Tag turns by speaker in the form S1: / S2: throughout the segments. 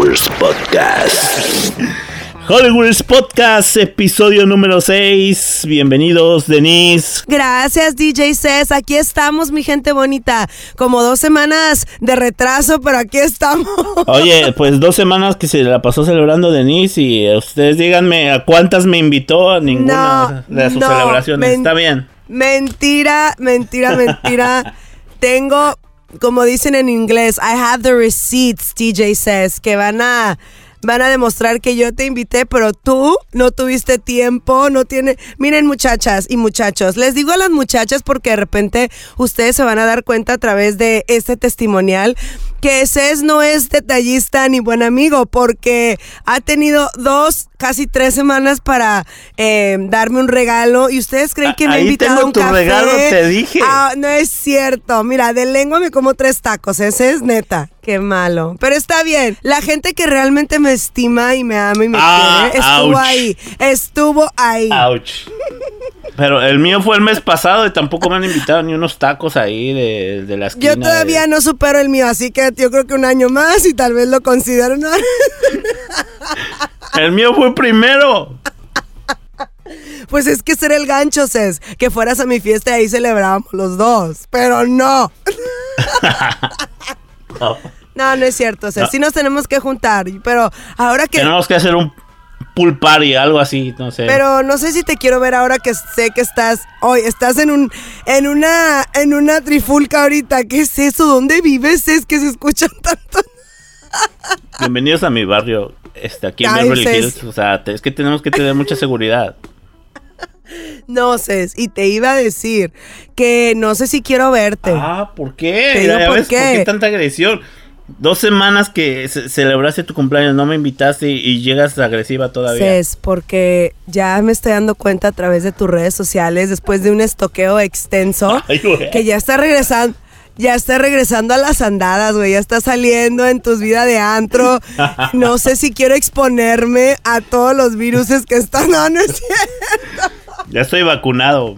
S1: Hollywood Podcast.
S2: Hollywood Podcast, episodio número 6. Bienvenidos, Denise.
S3: Gracias, DJ Cés. Aquí estamos, mi gente bonita. Como dos semanas de retraso, pero aquí estamos.
S2: Oye, pues dos semanas que se la pasó celebrando Denise y ustedes díganme a cuántas me invitó a ninguna
S3: No,
S2: de sus
S3: no,
S2: celebraciones. Está bien.
S3: Mentira, mentira, mentira. Tengo, como dicen en inglés, I have the receipts, DJ Cés, que van a van a demostrar que yo te invité, pero tú no tuviste tiempo, no tiene. Miren, muchachas y muchachos, les digo a las muchachas porque de repente ustedes se van a dar cuenta a través de este testimonial que Cés no es detallista ni buen amigo porque ha tenido dos, casi tres semanas para eh, darme un regalo y ustedes creen que me ha invitado
S2: tengo
S3: a un
S2: tu
S3: café.
S2: regalo, te dije.
S3: Ah, no es cierto. Mira, de lengua me como tres tacos. Ese es neta. Qué malo. Pero está bien. La gente que realmente me estima y me ama y me
S2: Ah,
S3: quiere estuvo
S2: ouch.
S3: ahí. Estuvo ahí.
S2: Ouch. Pero el mío fue el mes pasado y tampoco me han invitado ni unos tacos ahí de, de la esquina.
S3: Yo todavía
S2: de-
S3: no supero el mío, así que yo creo que un año más y tal vez lo considero. ¿no?
S2: El mío fue primero.
S3: Pues es que ser el gancho, Cés. Que fueras a mi fiesta y ahí celebrábamos los dos. Pero no.
S2: No.
S3: No, no es cierto, Cés.
S2: No.
S3: Sí nos tenemos que juntar. Pero ahora que.
S2: Tenemos que hacer un pool party, algo así, no sé.
S3: Pero no sé si te quiero ver ahora que sé que estás hoy estás en un en una en una trifulca ahorita. ¿Qué es eso? ¿Dónde vives? Es que se escuchan tanto.
S2: Bienvenidos a mi barrio, este, aquí en Beverly. Hills. O sea, es que tenemos que tener mucha seguridad.
S3: No sé, y te iba a decir que no sé si quiero verte.
S2: Ah, ¿por qué?
S3: Te digo
S2: Ya
S3: por
S2: ves,
S3: qué.
S2: tanta agresión? Dos semanas que ce- celebraste tu cumpleaños, no me invitaste y, y llegas agresiva todavía.
S3: Cés, porque ya me estoy dando cuenta a través de tus redes sociales, después de un estoqueo extenso,
S2: Ay,
S3: que ya está regresando. Ya está regresando a las andadas, güey. Ya está saliendo en tus vidas de antro. No sé si quiero exponerme a todos los virus que están. No, no es cierto.
S2: Ya estoy vacunado.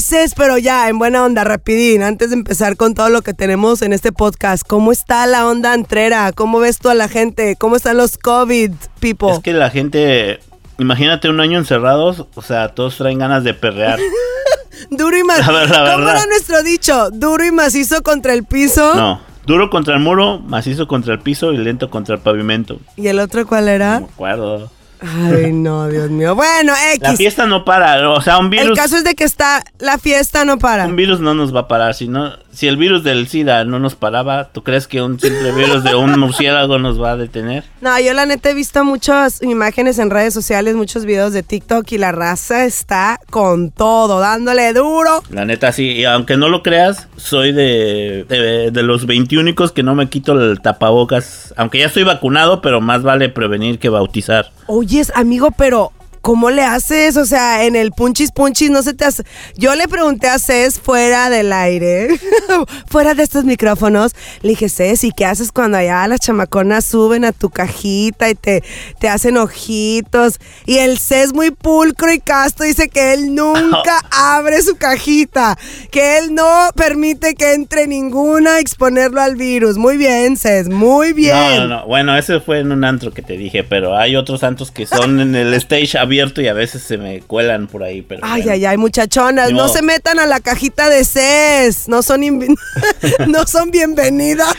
S3: Cés, pero ya, en buena onda, rapidín, antes de empezar con todo lo que tenemos en este podcast, ¿cómo está la onda antrera? ¿Cómo ves tú a la gente? ¿Cómo están los COVID, people?
S2: Es que la gente, imagínate un año encerrados, o sea, todos traen ganas de perrear.
S3: Duro y macizo. ¿Cómo era nuestro dicho? Duro y macizo contra el piso.
S2: No, duro contra el muro, macizo contra el piso y lento contra el pavimento.
S3: ¿Y el otro cuál
S2: No
S3: era?
S2: me acuerdo.
S3: Ay, no, Dios mío. Bueno,
S2: La
S3: X.
S2: fiesta no para, o sea, un
S3: El
S2: virus,
S3: caso es de que está, la fiesta no para.
S2: un virus no nos va a parar. Si, no, si el virus del SIDA no nos paraba, ¿tú crees que un simple virus de un murciélago nos va a detener?
S3: No, yo la neta he visto muchas imágenes en redes sociales, muchos videos de TikTok y la raza está con todo, dándole duro.
S2: La neta sí, y aunque no lo creas, soy de, de, de los 21 que no me quito el tapabocas. Aunque ya estoy vacunado, pero más vale prevenir que bautizar.
S3: Oyes, amigo, pero ¿cómo le haces? O sea, en el punchis punchis no se te hace. Yo le pregunté a Cés fuera del aire, fuera de estos micrófonos. Le dije, Cés, ¿y qué haces cuando allá las chamaconas suben a tu cajita y te, te hacen ojitos? Y el Cés muy pulcro y casto dice que él nunca abre su cajita, que él no permite que entre ninguna a exponerlo al virus. Muy bien, Cés, muy bien.
S2: No, no, no. Bueno, ese fue en un antro que te dije, pero hay otros antros que son en el stage abierto y a veces se me cuelan por ahí. Pero
S3: Ay,
S2: bueno.
S3: ay, ay, muchachonas, no se metan a la cajita de CES, no son no son bienvenidas.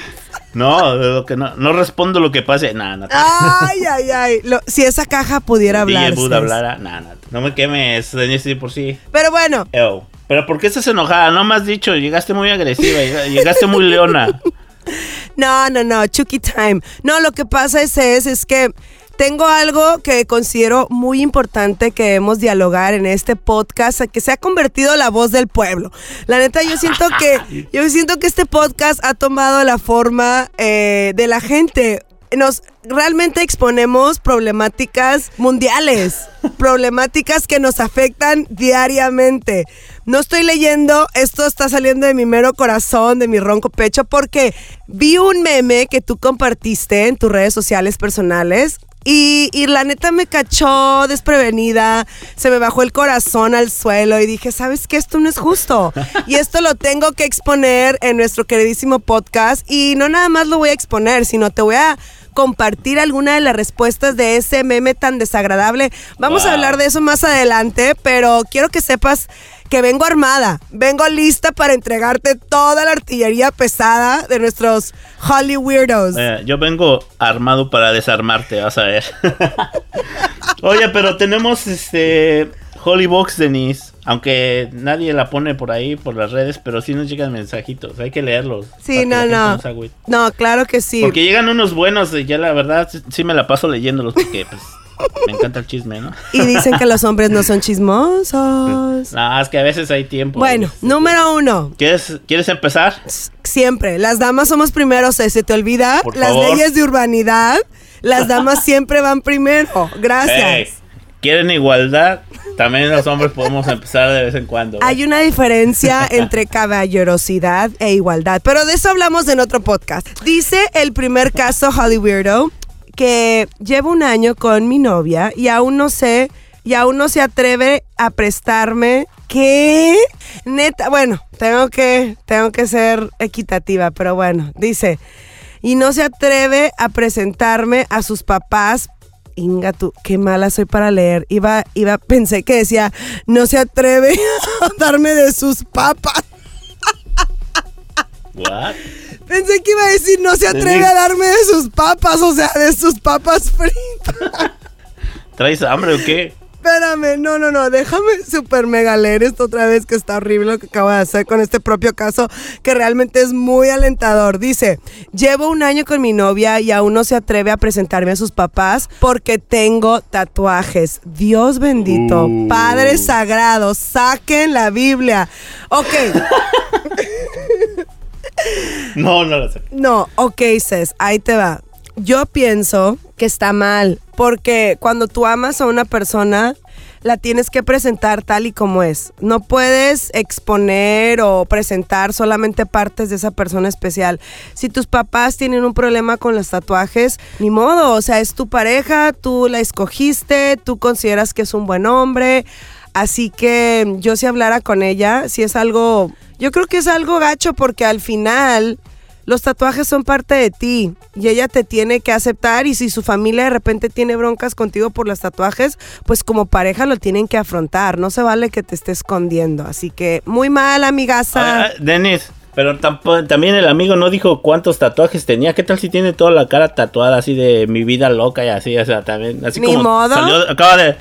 S2: No, lo que no, no respondo lo que pase. Nada, no.
S3: Ay, ay, ay, lo- si esa caja pudiera hablar. Cés.
S2: hablara. Nada. No me quemes, Denise, por sí.
S3: Pero bueno,
S2: Ew. Pero ¿por qué estás enojada? No me has dicho, llegaste muy agresiva, lleg- llegaste muy leona.
S3: no, no, no, Chucky time. No, lo que pasa es, es, es que tengo algo que considero muy importante que debemos dialogar en este podcast, que se ha convertido la voz del pueblo. La neta, yo siento que, yo siento que este podcast ha tomado la forma eh, de la gente. Nos realmente exponemos problemáticas mundiales, problemáticas que nos afectan diariamente. No estoy leyendo, esto está saliendo de mi mero corazón, de mi ronco pecho, porque vi un meme que tú compartiste en tus redes sociales personales Y, y la neta me cachó desprevenida, se me bajó el corazón al suelo y dije, ¿sabes qué? Esto no es justo. Y esto lo tengo que exponer en nuestro queridísimo podcast. Y no nada más lo voy a exponer, sino te voy a compartir alguna de las respuestas de ese meme tan desagradable. Vamos a hablar de eso más adelante, pero quiero que sepas que vengo armada, vengo lista para entregarte toda la artillería pesada de nuestros Holly Weirdos.
S2: Eh, yo vengo armado para desarmarte, vas a ver. Oye, pero tenemos este Holybox Denise, aunque nadie la pone por ahí por las redes, pero sí nos llegan mensajitos, hay que leerlos.
S3: Sí, no, no. No, claro que sí.
S2: Porque llegan unos buenos, y ya la verdad sí- sí me la paso leyéndolos porque pues me encanta el chisme, ¿no?
S3: Y dicen que los hombres no son chismosos.
S2: No, es que a veces hay tiempo.
S3: Bueno, número uno.
S2: ¿Quieres, ¿Quieres empezar?
S3: Siempre, las damas somos primero, se, te olvida.
S2: Por
S3: las
S2: favor.
S3: leyes de urbanidad, las damas siempre van primero. Gracias.
S2: ¿Quieren igualdad? También los hombres podemos empezar de vez en cuando. ¿eh?
S3: Hay una diferencia entre caballerosidad e igualdad, pero de eso hablamos en otro podcast. Dice el primer caso, Holly Weirdo, que llevo un año con mi novia y aún no sé, y aún no se atreve a prestarme. ¿Qué? Neta, bueno, tengo que, tengo que ser equitativa, pero bueno, dice, y no se atreve a presentarme a sus papás Inga, tú, qué mala soy para leer. Iba, iba, pensé que decía, no se atreve a darme de sus papas.
S2: What?
S3: Pensé que iba a decir, no se atreve a darme de sus papas, o sea, de sus papas fritas.
S2: ¿Traes hambre o qué?
S3: Espérame, no, no, no, déjame super mega leer esto otra vez que está horrible lo que acabo de hacer con este propio caso que realmente es muy alentador. Dice, llevo un año con mi novia y aún no se atreve a presentarme a sus papás porque tengo tatuajes. Dios bendito,
S2: Uh.
S3: Padre Sagrado, saquen la Biblia. Ok,
S2: No, no lo sé.
S3: no, ok, Cés, ahí te va. Yo pienso que está mal, porque cuando tú amas a una persona, la tienes que presentar tal y como es. No puedes exponer o presentar solamente partes de esa persona especial. Si tus papás tienen un problema con los tatuajes, ni modo, o sea, es tu pareja, tú la escogiste, tú consideras que es un buen hombre. Así que yo si hablara con ella, si es algo, yo creo que es algo gacho porque al final los tatuajes son parte de ti y ella te tiene que aceptar y si su familia de repente tiene broncas contigo por los tatuajes, pues como pareja lo tienen que afrontar, no se vale que te esté escondiendo, así que muy mal amigaza.
S2: Denis, pero tampo- también el amigo no dijo cuántos tatuajes tenía. ¿Qué tal si tiene toda la cara tatuada así de mi vida loca y así? O sea, también, así
S3: Ni
S2: como
S3: modo.
S2: salió- acaba de,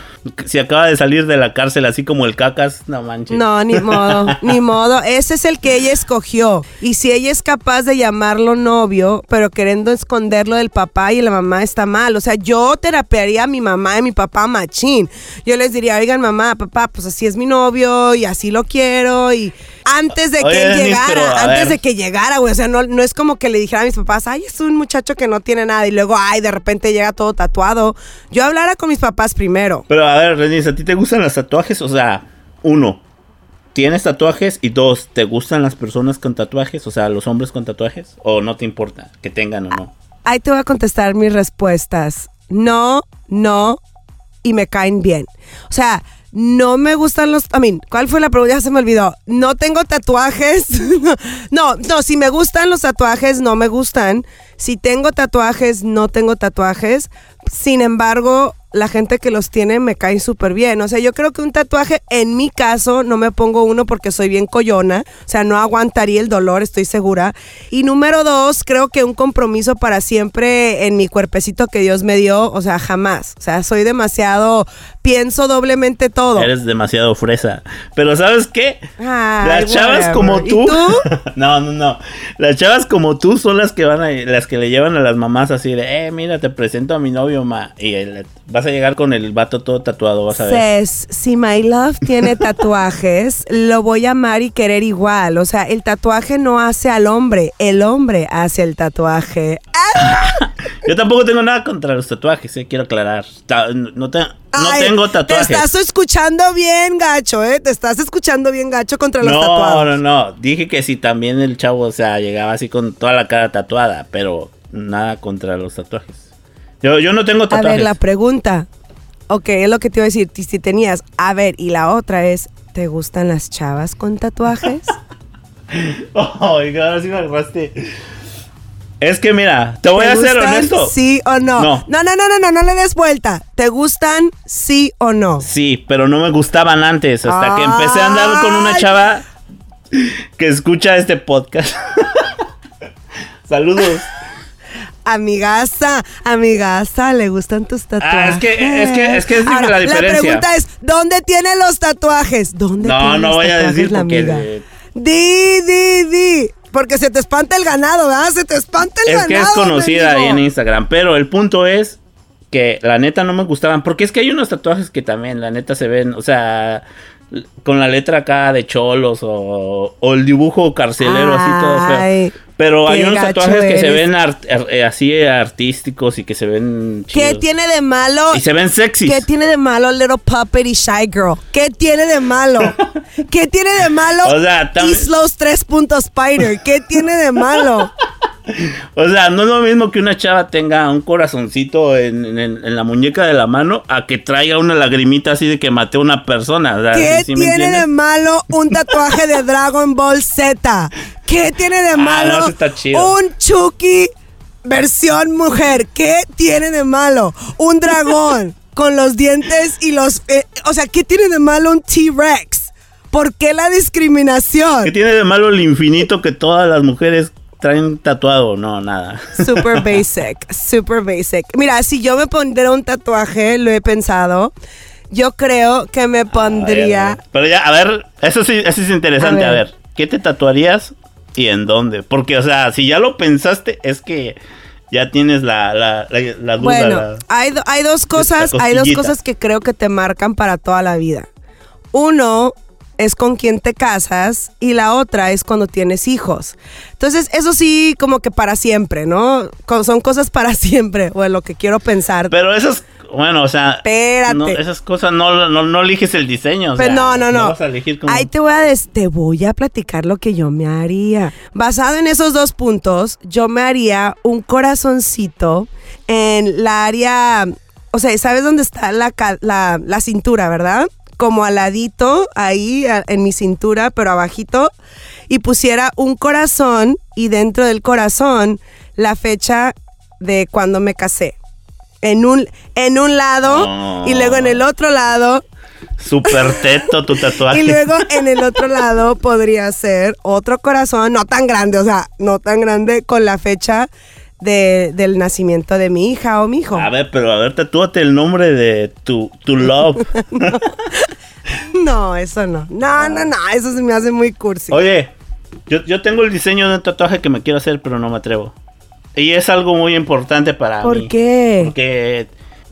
S2: si acaba de salir de la cárcel así como el cacas, no manches.
S3: No, ni modo, ni modo. Ese es el que ella escogió. Y si ella es capaz de llamarlo novio, pero queriendo esconderlo del papá y la mamá está mal. O sea, yo terapearía a mi mamá y mi papá machín. Yo les diría, oigan, mamá, papá, pues así es mi novio y así lo quiero. Y antes de que
S2: Oye, Denise,
S3: llegara, antes
S2: ver.
S3: de que llegara, güey. O sea, no, no es como que le dijera a mis papás, ay, es un muchacho que no tiene nada. Y luego, ay, de repente llega todo tatuado. Yo hablara con mis papás primero.
S2: Pero a ver, Denis, ¿a ti te gustan los tatuajes? O sea, uno, ¿tienes tatuajes? Y dos, ¿te gustan las personas con tatuajes? O sea, los hombres con tatuajes. ¿O no te importa que tengan o no?
S3: Ahí te voy a contestar mis respuestas. No, no y me caen bien. O sea, no me gustan los... I mean, ¿cuál fue la pregunta? Ya se me olvidó. No tengo tatuajes. no, no, si me gustan los tatuajes, no me gustan. Si tengo tatuajes, no tengo tatuajes. Sin embargo, la gente que los tiene me cae súper bien. O sea, yo creo que un tatuaje, en mi caso, no me pongo uno porque soy bien coyona. O sea, no aguantaría el dolor, estoy segura. Y número dos, creo que un compromiso para siempre en mi cuerpecito que Dios me dio, o sea, jamás. O sea, soy demasiado, pienso doblemente todo.
S2: Eres demasiado fresa. Pero ¿sabes qué?
S3: Ay,
S2: las chavas
S3: whatever.
S2: como
S3: ¿Y
S2: tú.
S3: tú?
S2: no, no, no. Las chavas como tú son las que van a, las que le llevan a las mamás así de, eh, mira, te presento a mi novio, ma. Y el- vas a llegar con el vato todo tatuado, vas a ver.
S3: Cés, si My Love tiene tatuajes, lo voy a amar y querer igual. O sea, el tatuaje no hace al hombre, el hombre hace el tatuaje.
S2: Yo tampoco tengo nada contra los tatuajes, eh, quiero aclarar. No te- no
S3: Ay,
S2: tengo tatuajes.
S3: Te estás escuchando bien, gacho, ¿eh? Te estás escuchando bien, gacho, contra los
S2: No,
S3: tatuados.
S2: no, no. Dije que si también el chavo, o sea, llegaba así con toda la cara tatuada, pero nada contra los tatuajes. Yo, yo no tengo
S3: A
S2: tatuajes.
S3: ver, la pregunta. Ok, es lo que te iba a decir. Si tenías. A ver, y la otra es: ¿te gustan las chavas con tatuajes?
S2: Oiga, ahora sí me agarraste. Es que mira, te voy
S3: ¿Te
S2: a ser honesto.
S3: ¿Sí o no?
S2: No.
S3: No, no, no, no, no, no le des vuelta. ¿Te gustan sí o no?
S2: Sí, pero no me gustaban antes. Hasta que empecé a andar con una chava que escucha este podcast. Saludos.
S3: Amigaza, amigaza, ¿le gustan tus tatuajes?
S2: Ah, es que- es que- es que es
S3: Ahora,
S2: la diferencia.
S3: pregunta es, ¿dónde tiene los tatuajes? ¿Dónde
S2: No,
S3: tiene
S2: no
S3: los
S2: voy a decir
S3: la
S2: porque
S3: amiga?
S2: de-
S3: Di, di, di. Porque se te espanta el ganado, ¿verdad? Se te espanta el
S2: Es
S3: ganado.
S2: que es conocida ahí en Instagram. Pero el punto es que la neta no me gustaban. Porque es que hay unos tatuajes que también, la neta, se ven. O sea, con la letra acá de cholos o, o el dibujo carcelero así todo feo. Pero hay
S3: qué
S2: unos tatuajes que se ven art- ar- eh, así eh, artísticos y que se ven
S3: ¿Qué
S2: chidos.
S3: tiene de malo?
S2: Y se ven sexys.
S3: ¿Qué tiene de malo Little Puppet y Shy Girl? ¿Qué tiene de malo? ¿Qué tiene de malo
S2: O sea,
S3: Islos 3. Spider? ¿Qué tiene de malo?
S2: O sea, no es lo mismo que una chava tenga un corazoncito en, en- en la muñeca de la mano a que traiga una lagrimita así de que maté a una persona. O sea,
S3: ¿Qué
S2: ¿sí me
S3: tiene de malo un tatuaje de Dragon Ball Z? ¿Qué tiene de
S2: Ah,
S3: malo
S2: no, eso está chido.
S3: un Chucky versión mujer? ¿Qué tiene de malo un dragón con los dientes y los... eh, o sea, ¿qué tiene de malo un T-Rex? ¿Por qué la discriminación?
S2: ¿Qué tiene de malo el infinito que todas las mujeres traen tatuado? No, nada.
S3: Super basic, super basic. Mira, si yo me pondría un tatuaje, lo he pensado, yo creo que me pondría...
S2: Pero ya, a ver, eso sí, eso es interesante.
S3: A ver.
S2: ¿qué te tatuarías y en dónde? Porque, o sea, si ya lo pensaste, es que ya tienes la, la, la, la duda.
S3: Bueno,
S2: la-
S3: hay, do- hay dos cosas, hay dos cosas que creo que te marcan para toda la vida. Uno es con quien te casas y la otra es cuando tienes hijos. Entonces, eso sí, como que para siempre, ¿no? Son cosas para siempre, o lo que quiero pensar.
S2: Pero esas, bueno, o sea,
S3: Espérate.
S2: no, esas cosas no, no, no eliges el diseño. o sea,
S3: no, no, no.
S2: vas a elegir como...
S3: Ahí te voy a des- te voy a platicar lo que yo me haría. Basado en esos dos puntos, yo me haría un corazoncito en la área, o sea, ¿sabes dónde está la, la, la cintura, verdad? Como al ladito, ahí a- en mi cintura, pero abajito, y pusiera un corazón y dentro del corazón la fecha de cuando me casé. En un, en un lado y luego en el otro lado
S2: Super teto tu tatuaje.
S3: y luego en el otro lado podría ser otro corazón, no tan grande, o sea, no tan grande, con la fecha de- del nacimiento de mi hija o mi hijo.
S2: A ver, pero a ver, tatúate el nombre de tu, tu love.
S3: No, eso no. No, no, no, eso se me hace muy cursi.
S2: Oye, yo, yo tengo el diseño de un tatuaje que me quiero hacer, pero no me atrevo. Y es algo muy importante para
S3: ¿Por
S2: mí.
S3: qué?
S2: Porque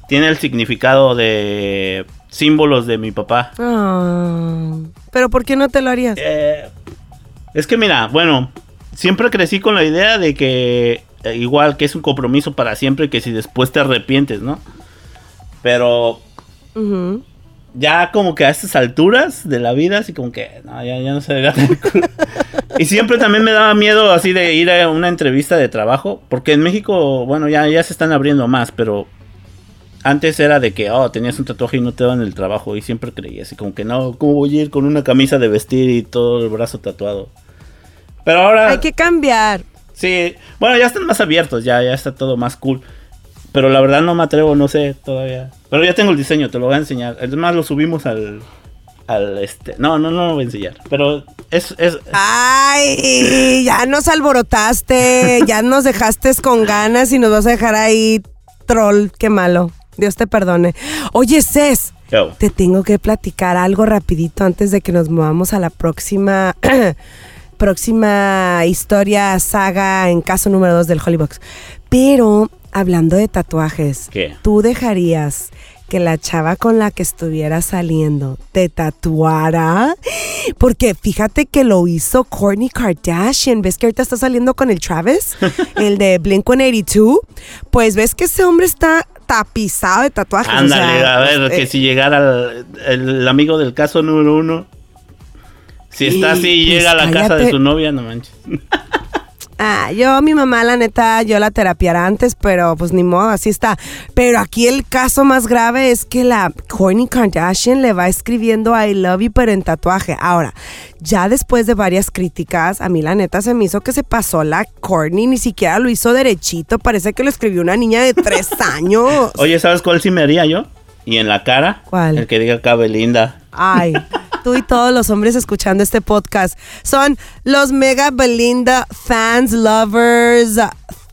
S2: tiene el significado de símbolos de mi papá.
S3: Ah, Pero ¿por qué no te lo harías?
S2: Eh, es que mira, bueno, siempre crecí con la idea de que igual que es un compromiso para siempre que si después te arrepientes, ¿no? Pero ya como que a estas alturas de la vida, así como que no, ya, ya no se. Y siempre también me daba miedo así de ir a una entrevista de trabajo, porque en México, bueno, ya, ya se están abriendo más, pero antes era de que, oh, tenías un tatuaje y no te daban el trabajo, y siempre creí así como que no, ¿cómo voy a ir con una camisa de vestir y todo el brazo tatuado? Pero ahora...
S3: Hay que cambiar.
S2: Sí, bueno, ya están más abiertos, ya, ya está todo más cool. Pero la verdad no me atrevo, no sé todavía. Pero ya tengo el diseño, te lo voy a enseñar. Es más, lo subimos al. al este. No, no, no lo voy a enseñar. Pero es. es
S3: Ay, ya nos alborotaste, ya nos dejaste con ganas y nos vas a dejar ahí troll, qué malo. Dios te perdone. Oye, Cés,
S2: Yo.
S3: te tengo que platicar algo rapidito antes de que nos movamos a la próxima próxima historia, saga en caso número 2 del Hollybox. Pero hablando de tatuajes,
S2: ¿Qué?
S3: ¿tú dejarías que la chava con la que estuviera saliendo te tatuara? Porque fíjate que lo hizo Kourtney Kardashian. ¿Ves que ahorita está saliendo con el Travis? el de Blink-182. Pues ves que esse hombre está tapizado de tatuajes. o
S2: Ándale,
S3: sea,
S2: a ver,
S3: eh,
S2: que si llegara el, el amigo del caso número uno. Si está
S3: Sí,
S2: así y
S3: pues
S2: llega a la casa de su novia, no manches.
S3: Ah, yo, mi mamá, la neta, yo la terapiara antes, pero pues ni modo, así está. Pero aquí el caso más grave es que la Kourtney Kardashian le va escribiendo I love you, pero en tatuaje. Ahora, ya después de varias críticas, a mí la neta se me hizo que se pasó la Kourtney, ni siquiera lo hizo derechito, parece que lo escribió una niña de tres años.
S2: Oye, ¿sabes cuál sí me haría yo? ¿Y en la cara?
S3: ¿Cuál?
S2: El que diga acá Belinda.
S3: Ay, tú y todos los hombres escuchando este podcast son los mega Belinda fans, lovers,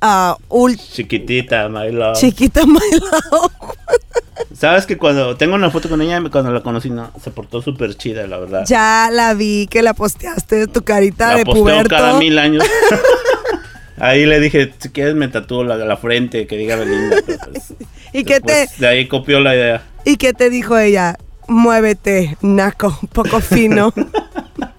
S3: uh,
S2: Chiquitita, my love.
S3: chiquita my love.
S2: ¿Sabes que cuando tengo una foto con ella, cuando la conocí, no, se portó súper chida, la verdad.
S3: Ya la vi que la posteaste de tu carita
S2: la
S3: de puberto.
S2: cada mil años. Ahí le dije, si quieres me tatúo la, la frente, que diga Belinda. pero pues,
S3: ¿Y qué te
S2: De ahí copió la idea.
S3: y qué te dijo ella? Muévete, naco, poco fino.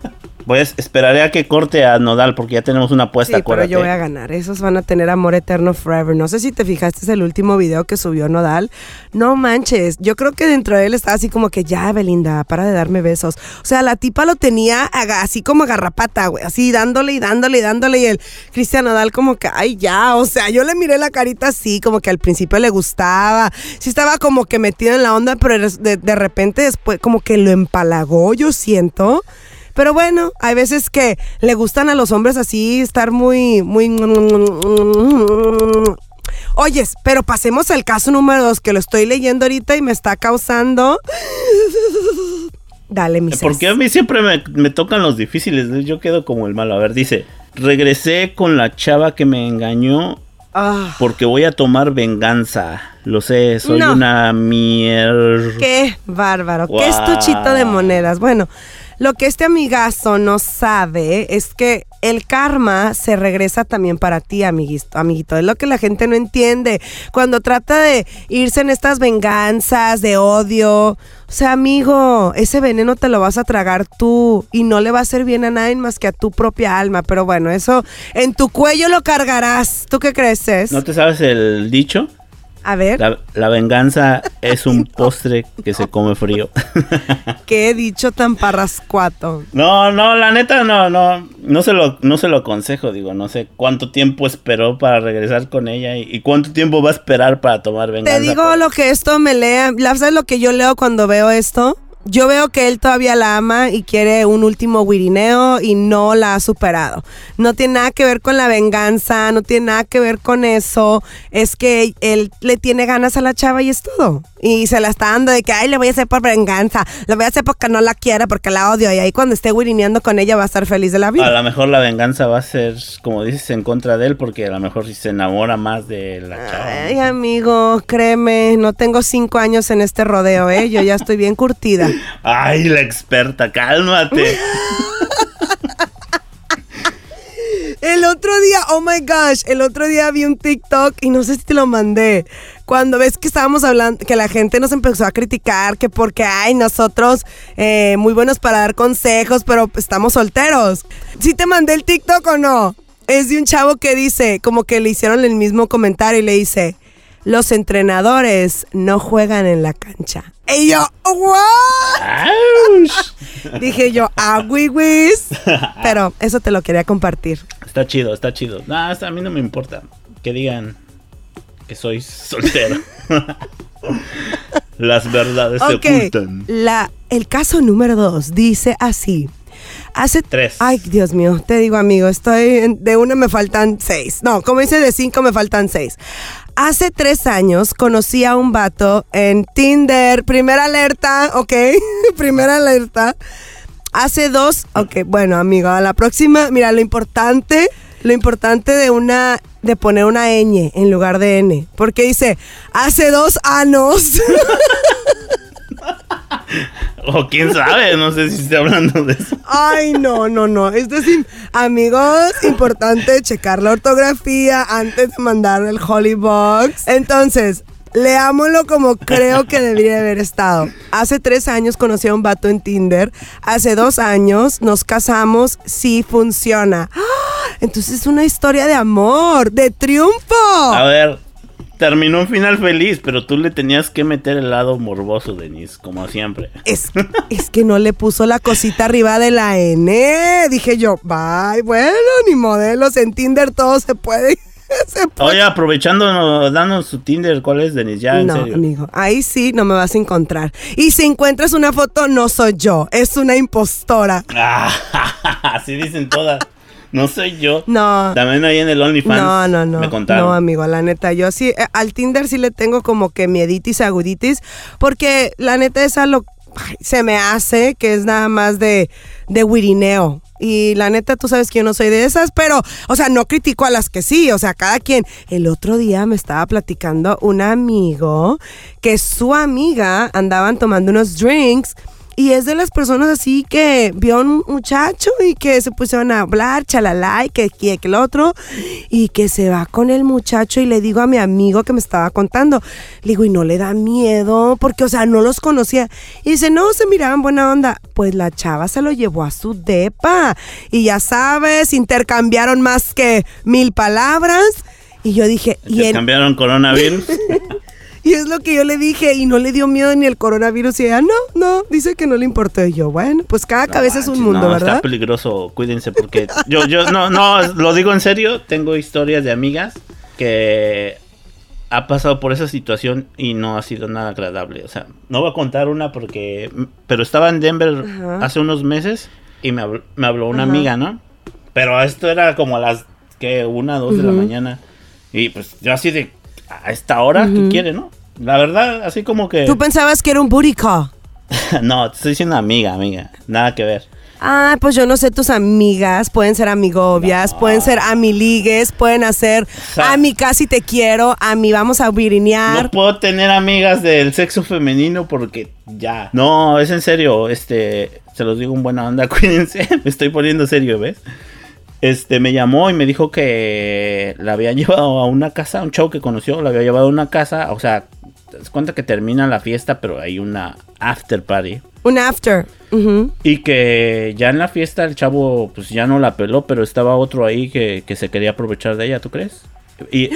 S2: Voy a, esperaré a que corte a Nodal porque ya tenemos una apuesta,
S3: Sí, pero yo voy a ganar. Esos van a tener amor eterno forever. No sé si te fijaste, es el último video que subió Nodal. No manches. Yo creo que dentro de él estaba así como que ya, Belinda, para de darme besos. O sea, la tipa lo tenía así como garrapata, güey. Así dándole y dándole y dándole. Y el Cristian Nodal como que, ay, ya. O sea, yo le miré la carita así, como que al principio le gustaba. Sí estaba como que metido en la onda, pero de, de repente después como que lo empalagó, yo siento. Pero bueno, hay veces que le gustan a los hombres así estar muy, muy... Oyes, pero pasemos al caso número dos, que lo estoy leyendo ahorita y me está causando... Dale, mi
S2: Porque a mí siempre me, me tocan los difíciles. ¿no? Yo quedo como el malo. A ver, dice: Regresé con la chava que me engañó
S3: Ah,
S2: porque voy a tomar venganza. Lo sé, soy
S3: No.
S2: una mierda.
S3: qué bárbaro, qué
S2: Wow.
S3: estuchito de monedas. Bueno, lo que este amigazo no sabe es que el karma se regresa también para ti, amiguito, amiguito. Es lo que la gente no entiende. Cuando trata de irse en estas venganzas de odio. O sea, amigo, ese veneno te lo vas a tragar tú y no le va a hacer bien a nadie más que a tu propia alma. Pero bueno, eso en tu cuello lo cargarás. ¿Tú qué crees?
S2: ¿No te sabes el dicho?
S3: A ver,
S2: La, la venganza es un postre que se come frío.
S3: ¿qué he dicho tan parrascuato?
S2: no, no, la neta no, no, no se lo, no se lo aconsejo, digo, no sé cuánto tiempo esperó para regresar con ella y, y cuánto tiempo va a esperar para tomar venganza.
S3: Te digo lo que esto me lea. ¿la- ¿Sabes lo que yo leo cuando veo esto? Yo veo que él todavía la ama y quiere un último wirineo y no la ha superado. No tiene nada que ver con la venganza, no tiene nada que ver con eso. Es que él le tiene ganas a la chava y es todo. Y se la está dando de que, ay, le voy a hacer por venganza. Lo voy a hacer porque no la quiero, porque la odio. Y ahí cuando esté wirineando con ella va a estar feliz de la vida.
S2: A lo mejor la venganza va a ser, como dices, en contra de él, porque a lo mejor si se enamora más de la chava.
S3: Ay, amigo, créeme, no tengo cinco años en este rodeo, ¿eh? Yo ya estoy bien curtida.
S2: Ay, la experta, cálmate.
S3: El otro día, oh my gosh, el otro día vi un TikTok y no sé si te lo mandé. Cuando ves que estábamos hablando, que la gente nos empezó a criticar, que porque, ay, nosotros eh, muy buenos para dar consejos, pero estamos solteros. ¿Sí te mandé el TikTok o no? Es de un chavo que dice, como que le hicieron el mismo comentario y le dice, los entrenadores no juegan en la cancha. Y yo, ¿what? Dije yo, ah, wiwis. Pero eso te lo quería compartir.
S2: Está chido, está chido. No, a mí no me importa que digan que soy soltero. Las verdades se ocultan.
S3: la, el caso número dos dice así. Hace
S2: Tres.
S3: Ay, Dios mío, te digo, amigo, estoy en- de una me faltan seis. No, como dice de cinco me faltan seis. Hace tres años conocí a un vato en Tinder. Primera alerta, ok. Primera alerta. Hace dos, ok, bueno, amigo, a la próxima, mira, lo importante, lo importante de una, de poner una ñ en lugar de n, porque dice, hace dos años.
S2: O quién sabe, no sé si esté hablando de eso.
S3: Ay, no, no, no. Esto es, amigos, importante checar la ortografía antes de mandar el Holy Box. Entonces, leámoslo como creo que debería haber estado. Hace tres años conocí a un vato en Tinder. Hace dos años nos casamos. Sí funciona. ¡Ah! Entonces es una historia de amor, de triunfo.
S2: A ver, terminó un final feliz, pero tú le tenías que meter el lado morboso, Denise, como siempre.
S3: Es, es que no le puso la cosita arriba de la N. Dije yo, bye, bueno, ni modelos. En Tinder todo se puede. se puede.
S2: Oye, aprovechando, danos su Tinder, ¿cuál es, Denise? Ya, en
S3: no,
S2: serio.
S3: amigo, ahí sí no me vas a encontrar. Y si encuentras una foto, no soy yo, es una impostora.
S2: Ah, así dicen todas. No soy yo.
S3: No.
S2: También ahí en el OnlyFans.
S3: No, no, no.
S2: Me contaron.
S3: No, amigo, la neta, yo sí, eh, al Tinder sí le tengo como que mieditis aguditis, porque la neta esa lo, ay, se me hace que es nada más de, de wirineo. Y la neta, tú sabes que yo no soy de esas, pero, o sea, no critico a las que sí, o sea, cada quien. El otro día me estaba platicando un amigo que su amiga andaban tomando unos drinks y es de las personas así que vio a un muchacho y que se pusieron a hablar, chalala, y que, que, que el otro, y que se va con el muchacho y le digo a mi amigo que me estaba contando, le digo, y no le da miedo, porque, o sea, no los conocía. Y dice, no, se miraban buena onda. Pues la chava se lo llevó a su depa. Y ya sabes, intercambiaron más que mil palabras. Y yo dije, y
S2: ¿Te
S3: él,
S2: cambiaron coronavirus?
S3: y es lo que yo le dije, y no le dio miedo ni el coronavirus. Y ella, no, no, dice que no le importó. Y yo, bueno, pues cada cabeza es un mundo,
S2: no,
S3: ¿verdad?
S2: Está peligroso, cuídense porque yo, yo, no, no, lo digo en serio, tengo historias de amigas que ha pasado por esa situación y no ha sido nada agradable. O sea, no voy a contar una porque, pero estaba en Denver
S3: Ajá.
S2: hace unos meses y me habló, me habló una
S3: Ajá.
S2: amiga, ¿no? Pero esto era como a las, que Una, dos de la mañana. Y pues yo así de, a esta hora, ¿qué
S3: Ujú.
S2: quiere, no? La verdad, así como que...
S3: Tú pensabas que era un booty call.
S2: no, te estoy diciendo amiga, amiga. Nada que ver.
S3: Ah, pues yo no sé, tus amigas pueden ser amigobias,
S2: No.
S3: pueden ser amiligues, pueden hacer
S2: sea-
S3: a mi casi te quiero, a mi vamos a virinear.
S2: No puedo tener amigas del sexo femenino porque ya. No, es en serio. Este, se los digo en buena onda, cuídense. Me estoy poniendo serio, ¿ves? Este, me llamó y me dijo que la había llevado a una casa, un chavo que conoció, la había llevado a una casa. O sea, te das cuenta que termina la fiesta, pero hay una after party.
S3: Un after.
S2: Y que ya en la fiesta el chavo pues ya no la peló, pero estaba otro ahí que, que se quería aprovechar de ella, ¿tú crees? Y,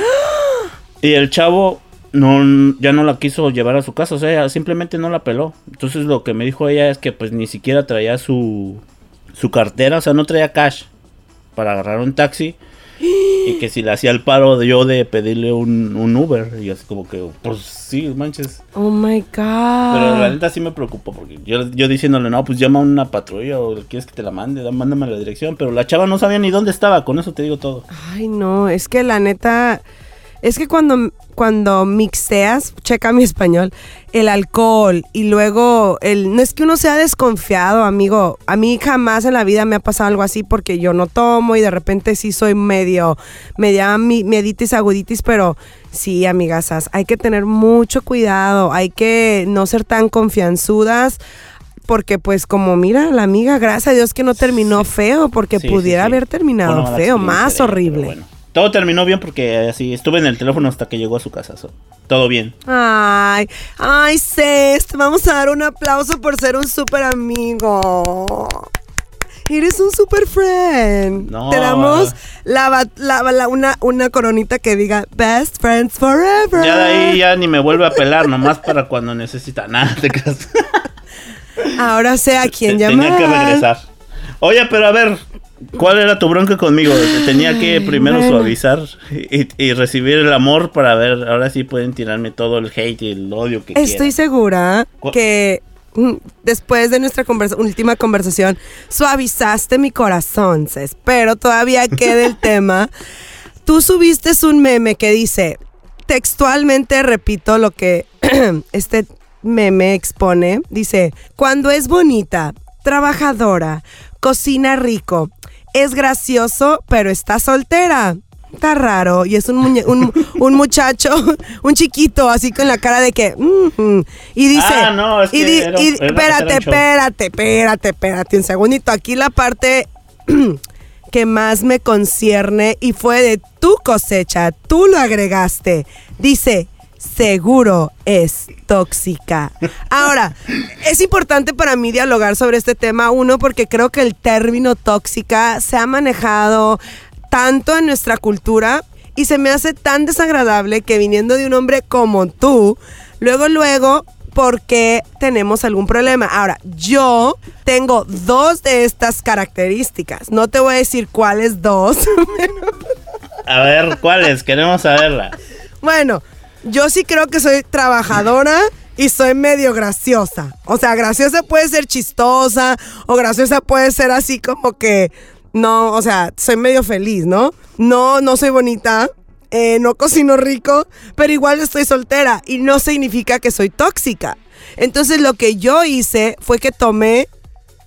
S2: y el chavo no, ya no la quiso llevar a su casa, o sea, simplemente no la peló. Entonces lo que me dijo ella es que pues ni siquiera traía su, su cartera, o sea, no traía cash para agarrar un taxi. Y que si le hacía el paro de yo de pedirle un, un Uber. Y así como que, pues sí, manches.
S3: Oh my God.
S2: Pero la neta sí me preocupó porque yo, yo diciéndole, no, pues llama a una patrulla o quieres que te la mande, da- mándame la dirección. Pero la chava no sabía ni dónde estaba, con eso te digo todo.
S3: Ay, no, es que la neta, es que cuando, cuando mixteas, checa mi español, el alcohol y luego el, no es que uno sea desconfiado, amigo, a mí jamás en la vida me ha pasado algo así porque yo no tomo y de repente sí soy medio, media meditis aguditis, pero sí, amigasas, hay que tener mucho cuidado, hay que no ser tan confianzudas. Porque pues como mira, la amiga, gracias a Dios que no terminó feo, porque
S2: Sí,
S3: pudiera
S2: sí.
S3: haber terminado feo, más horrible.
S2: bueno. Todo terminó bien porque así estuve en el teléfono hasta que llegó a su casa. so, todo bien.
S3: Ay, ay, Cés, te vamos a dar un aplauso por ser un súper amigo. Eres un super friend.
S2: No.
S3: Te damos la, la- la- una, una coronita que diga Best Friends Forever.
S2: Ya de ahí ya ni me vuelve a pelar, nomás para cuando necesita. Nada, te creas.
S3: Ahora sé a quién llamar.
S2: Tenía que regresar. Oye, pero a ver, ¿cuál era tu bronca conmigo? Te Tenía que primero
S3: bueno.
S2: suavizar y, y recibir el amor para ver, ahora sí pueden tirarme todo el hate y el odio que
S3: Estoy
S2: quieran.
S3: segura
S2: ¿Cuál?
S3: que mm, después de nuestra conversa- última conversación suavizaste mi corazón, Cés, pero todavía queda el tema. Tú subiste un meme que dice, textualmente repito lo que este meme expone, dice, cuando es bonita, trabajadora, cocina rico, es gracioso, pero está soltera. Está raro. Y es un, muñe- un, un muchacho, un chiquito, así con la cara de que. "Mhm". y dice.
S2: Ah, no, es
S3: y
S2: que
S3: di-
S2: era-
S3: y-
S2: era-
S3: espérate, espérate, espérate, espérate. Un segundito. Aquí la parte que más me concierne y fue de tu cosecha. Tú lo agregaste. Dice. Seguro es tóxica. Ahora, es importante para mí dialogar sobre este tema, uno, porque creo que el término tóxica se ha manejado tanto en nuestra cultura Y se me hace tan desagradable que viniendo de un hombre como tú, luego, luego, porque tenemos algún problema. Ahora, yo tengo dos de estas características. No te voy a decir cuáles dos.
S2: A ver, ¿cuáles? Queremos saberla.
S3: bueno, yo sí creo que soy trabajadora y soy medio graciosa. O sea, graciosa puede ser chistosa o graciosa puede ser así como que no, o sea, soy medio feliz, ¿no? No, no soy bonita, eh, no cocino rico, pero igual estoy soltera y no significa que soy tóxica. Entonces lo que yo hice fue que tomé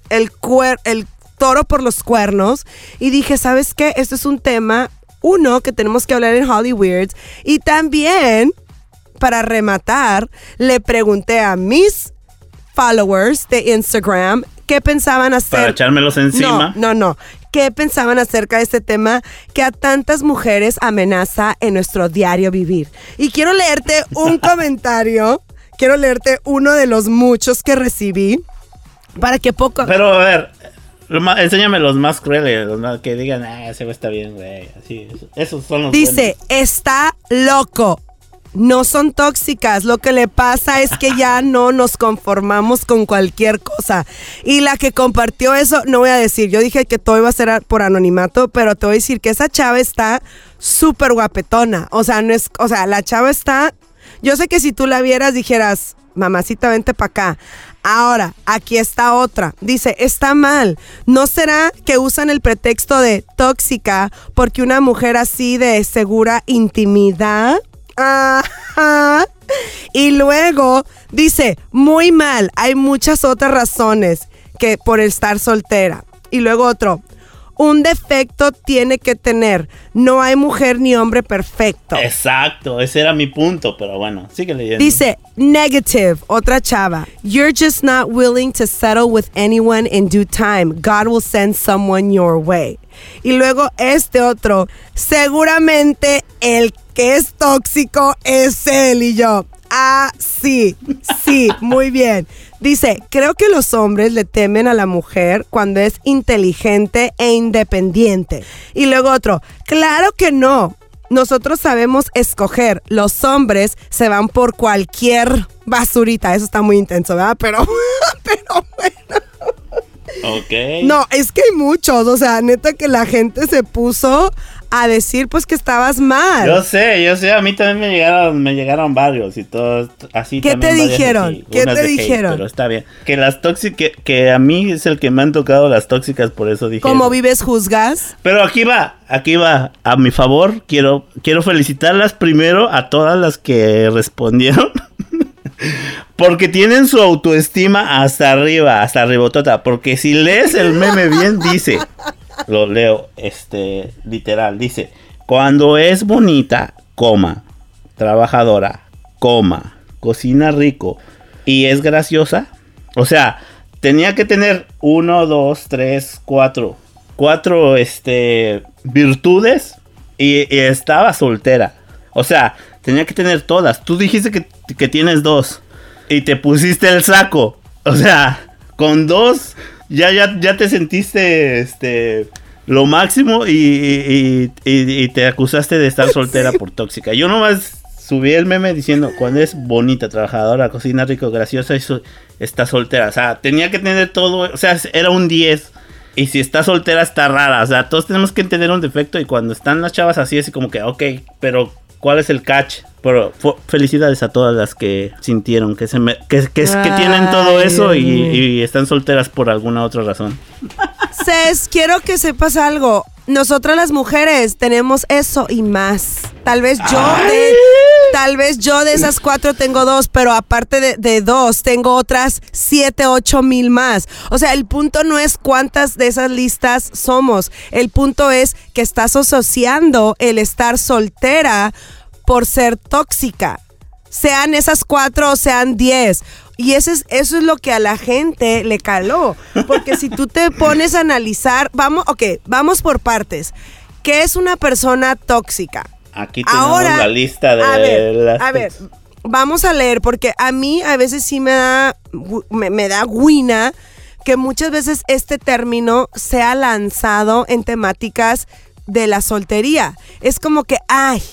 S3: el, cuer el toro por los cuernos y dije, ¿sabes qué? Esto es un tema, uno, que tenemos que hablar en Hollywood y también, para rematar, le pregunté a mis followers de Instagram qué pensaban hacer.
S2: Para echármelos encima.
S3: No, no, no. ¿Qué pensaban acerca de este tema que a tantas mujeres amenaza en nuestro diario vivir? Y quiero leerte un comentario, quiero leerte uno de los muchos que recibí para que poco...
S2: Pero a ver, lo enséñame los más crueles, los más que digan, ah, ese güey está bien, güey. Así, esos son los
S3: Dice, está loco. No son tóxicas, lo que le pasa es que ya no nos conformamos con cualquier cosa. Y la que compartió eso, no voy a decir, yo dije que todo iba a ser por anonimato, pero te voy a decir que esa chava está súper guapetona. O sea, no es, o sea, la chava está, yo sé que si tú la vieras dijeras, mamacita, vente para acá. Ahora, aquí está otra. Dice, está mal. ¿No será que usan el pretexto de tóxica porque una mujer así de segura intimidad? Ajá. Y luego dice, muy mal, hay muchas otras razones que por estar soltera. Y luego otro, un defecto tiene que tener. No hay mujer ni hombre perfecto.
S2: Exacto, ese era mi punto, pero bueno, sigue leyendo.
S3: Dice, negative, otra chava. You're just not willing to settle with anyone in due time. God will send someone your way. Y luego este otro, seguramente el que es tóxico es él y yo. Ah, sí, sí, muy bien. Dice, creo que los hombres le temen a la mujer cuando es inteligente e independiente. Y luego otro, claro que no. Nosotros sabemos escoger. Los hombres se van por cualquier basurita. Eso está muy intenso, ¿verdad? Pero, pero bueno.
S2: Ok.
S3: No, es que hay muchos. O sea, neta que la gente se puso a decir pues que estabas mal.
S2: Yo sé, yo sé, a mí también me llegaron, me llegaron varios y todos así.
S3: ¿Qué te dijeron?
S2: así,
S3: ¿Qué te
S2: hate,
S3: dijeron?
S2: pero está bien. Que las tóxicas, que, que a mí es el que me han tocado las tóxicas, por eso dije.
S3: ¿Cómo
S2: eso.
S3: vives, juzgas?
S2: Pero aquí va, aquí va. A mi favor, quiero, quiero felicitarlas primero a todas las que respondieron. Porque tienen su autoestima hasta arriba, hasta arribotota. Porque si lees el meme bien, dice, lo leo, este, literal, dice, cuando es bonita, coma, trabajadora, coma, cocina rico y es graciosa. O sea, tenía que tener uno, dos, tres, cuatro, cuatro, este, virtudes y, estaba soltera. O sea, tenía que tener todas. Tú dijiste que, que tienes dos y te pusiste el saco. O sea, con dos ya, ya, ya te sentiste este lo máximo y, y- y- y te acusaste de estar soltera por tóxica. Yo nomás subí el meme diciendo cuando es bonita, trabajadora, cocina rico, graciosa y so- está soltera. O sea, tenía que tener todo. O sea, era un 10. Y si está soltera está rara. O sea, todos tenemos que tener un defecto. Y cuando están las chavas así, así como que, ok, pero ¿cuál es el catch? Pero felicidades a todas las que sintieron que, se me- que, que, que tienen todo eso y, y están solteras por alguna otra razón.
S3: Cés, quiero que sepas algo. Nosotras las mujeres tenemos eso y más. Tal vez yo de, tal vez yo de esas cuatro tengo dos, pero aparte de, de dos, tengo otras siete, ocho mil más. O sea, el punto no es cuántas de esas listas somos. El punto es que estás asociando el estar soltera por ser tóxica sean esas cuatro o sean diez. Y eso es, eso es lo que a la gente le caló. Porque si tú te pones a analizar, vamos, ok, vamos por partes. ¿Qué es una persona tóxica?
S2: Aquí tenemos
S3: Ahora,
S2: la lista de
S3: a ver,
S2: las...
S3: a ver, vamos a leer, porque a mí a veces sí me da, me, me da guina que muchas veces este término sea lanzado en temáticas de la soltería. Es como que, ay,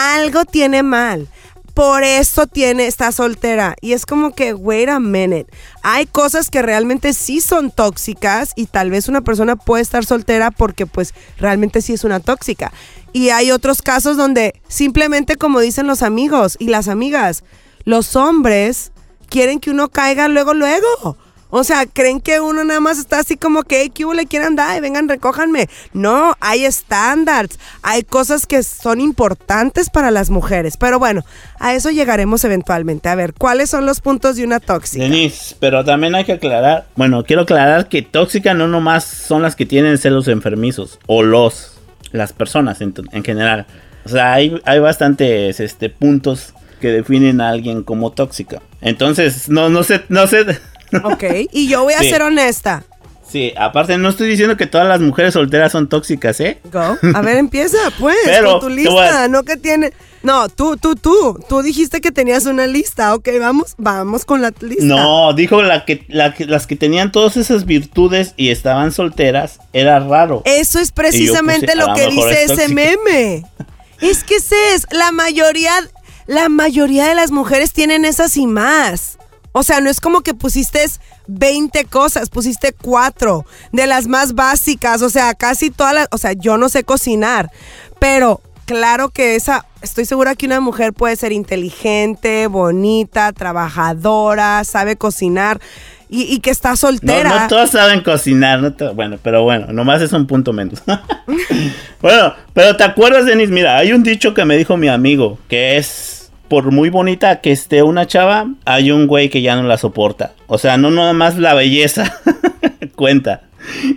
S3: algo tiene mal. Por eso tiene, está soltera. Y es como que, wait a minute. Hay cosas que realmente sí son tóxicas y tal vez una persona puede estar soltera porque pues realmente sí es una tóxica. Y hay otros casos donde simplemente como dicen los amigos y las amigas, los hombres quieren que uno caiga luego, luego. O sea, creen que uno nada más está así como que, hey, ¿qué le quieren dar? Vengan, recójanme. No, hay estándares, hay cosas que son importantes para las mujeres. Pero bueno, a eso llegaremos eventualmente. A ver, ¿cuáles son los puntos de una tóxica?
S2: Denise, pero también hay que aclarar, bueno, quiero aclarar que tóxica no nomás son las que tienen celos enfermizos o los, las personas en, en general. O sea, hay, hay bastantes este, puntos que definen a alguien como tóxica. Entonces, no, no sé, no sé.
S3: Ok, y yo voy a
S2: Sí.
S3: ser honesta.
S2: Sí, aparte no estoy diciendo que todas las mujeres solteras son tóxicas, ¿eh?
S3: Go. A ver, empieza, pues,
S2: Pero,
S3: con tu lista,
S2: a-
S3: no que tiene... No, tú, tú, tú, tú dijiste que tenías una lista, ok, vamos, vamos con la lista.
S2: No, dijo la que, la que- las que tenían todas esas virtudes y estaban solteras, era raro.
S3: Eso es precisamente
S2: puse,
S3: lo que dice
S2: es
S3: ese meme. Es que ese es, la mayoría, la mayoría de las mujeres tienen esas y más. O sea, no es como que pusiste 20 cosas, pusiste cuatro de las más básicas, o sea, casi todas las, o sea, yo no sé cocinar, pero claro que esa, estoy segura que una mujer puede ser inteligente, bonita, trabajadora, sabe cocinar y, que está
S2: No,
S3: soltera.
S2: no todos saben cocinar, no bueno, pero bueno, nomás es un punto menos. bueno, pero ¿te acuerdas, Denis? Mira, hay un dicho que me dijo mi amigo, que es, por muy bonita que esté una chava, hay un güey que ya no la soporta. O sea, no nada más la belleza cuenta.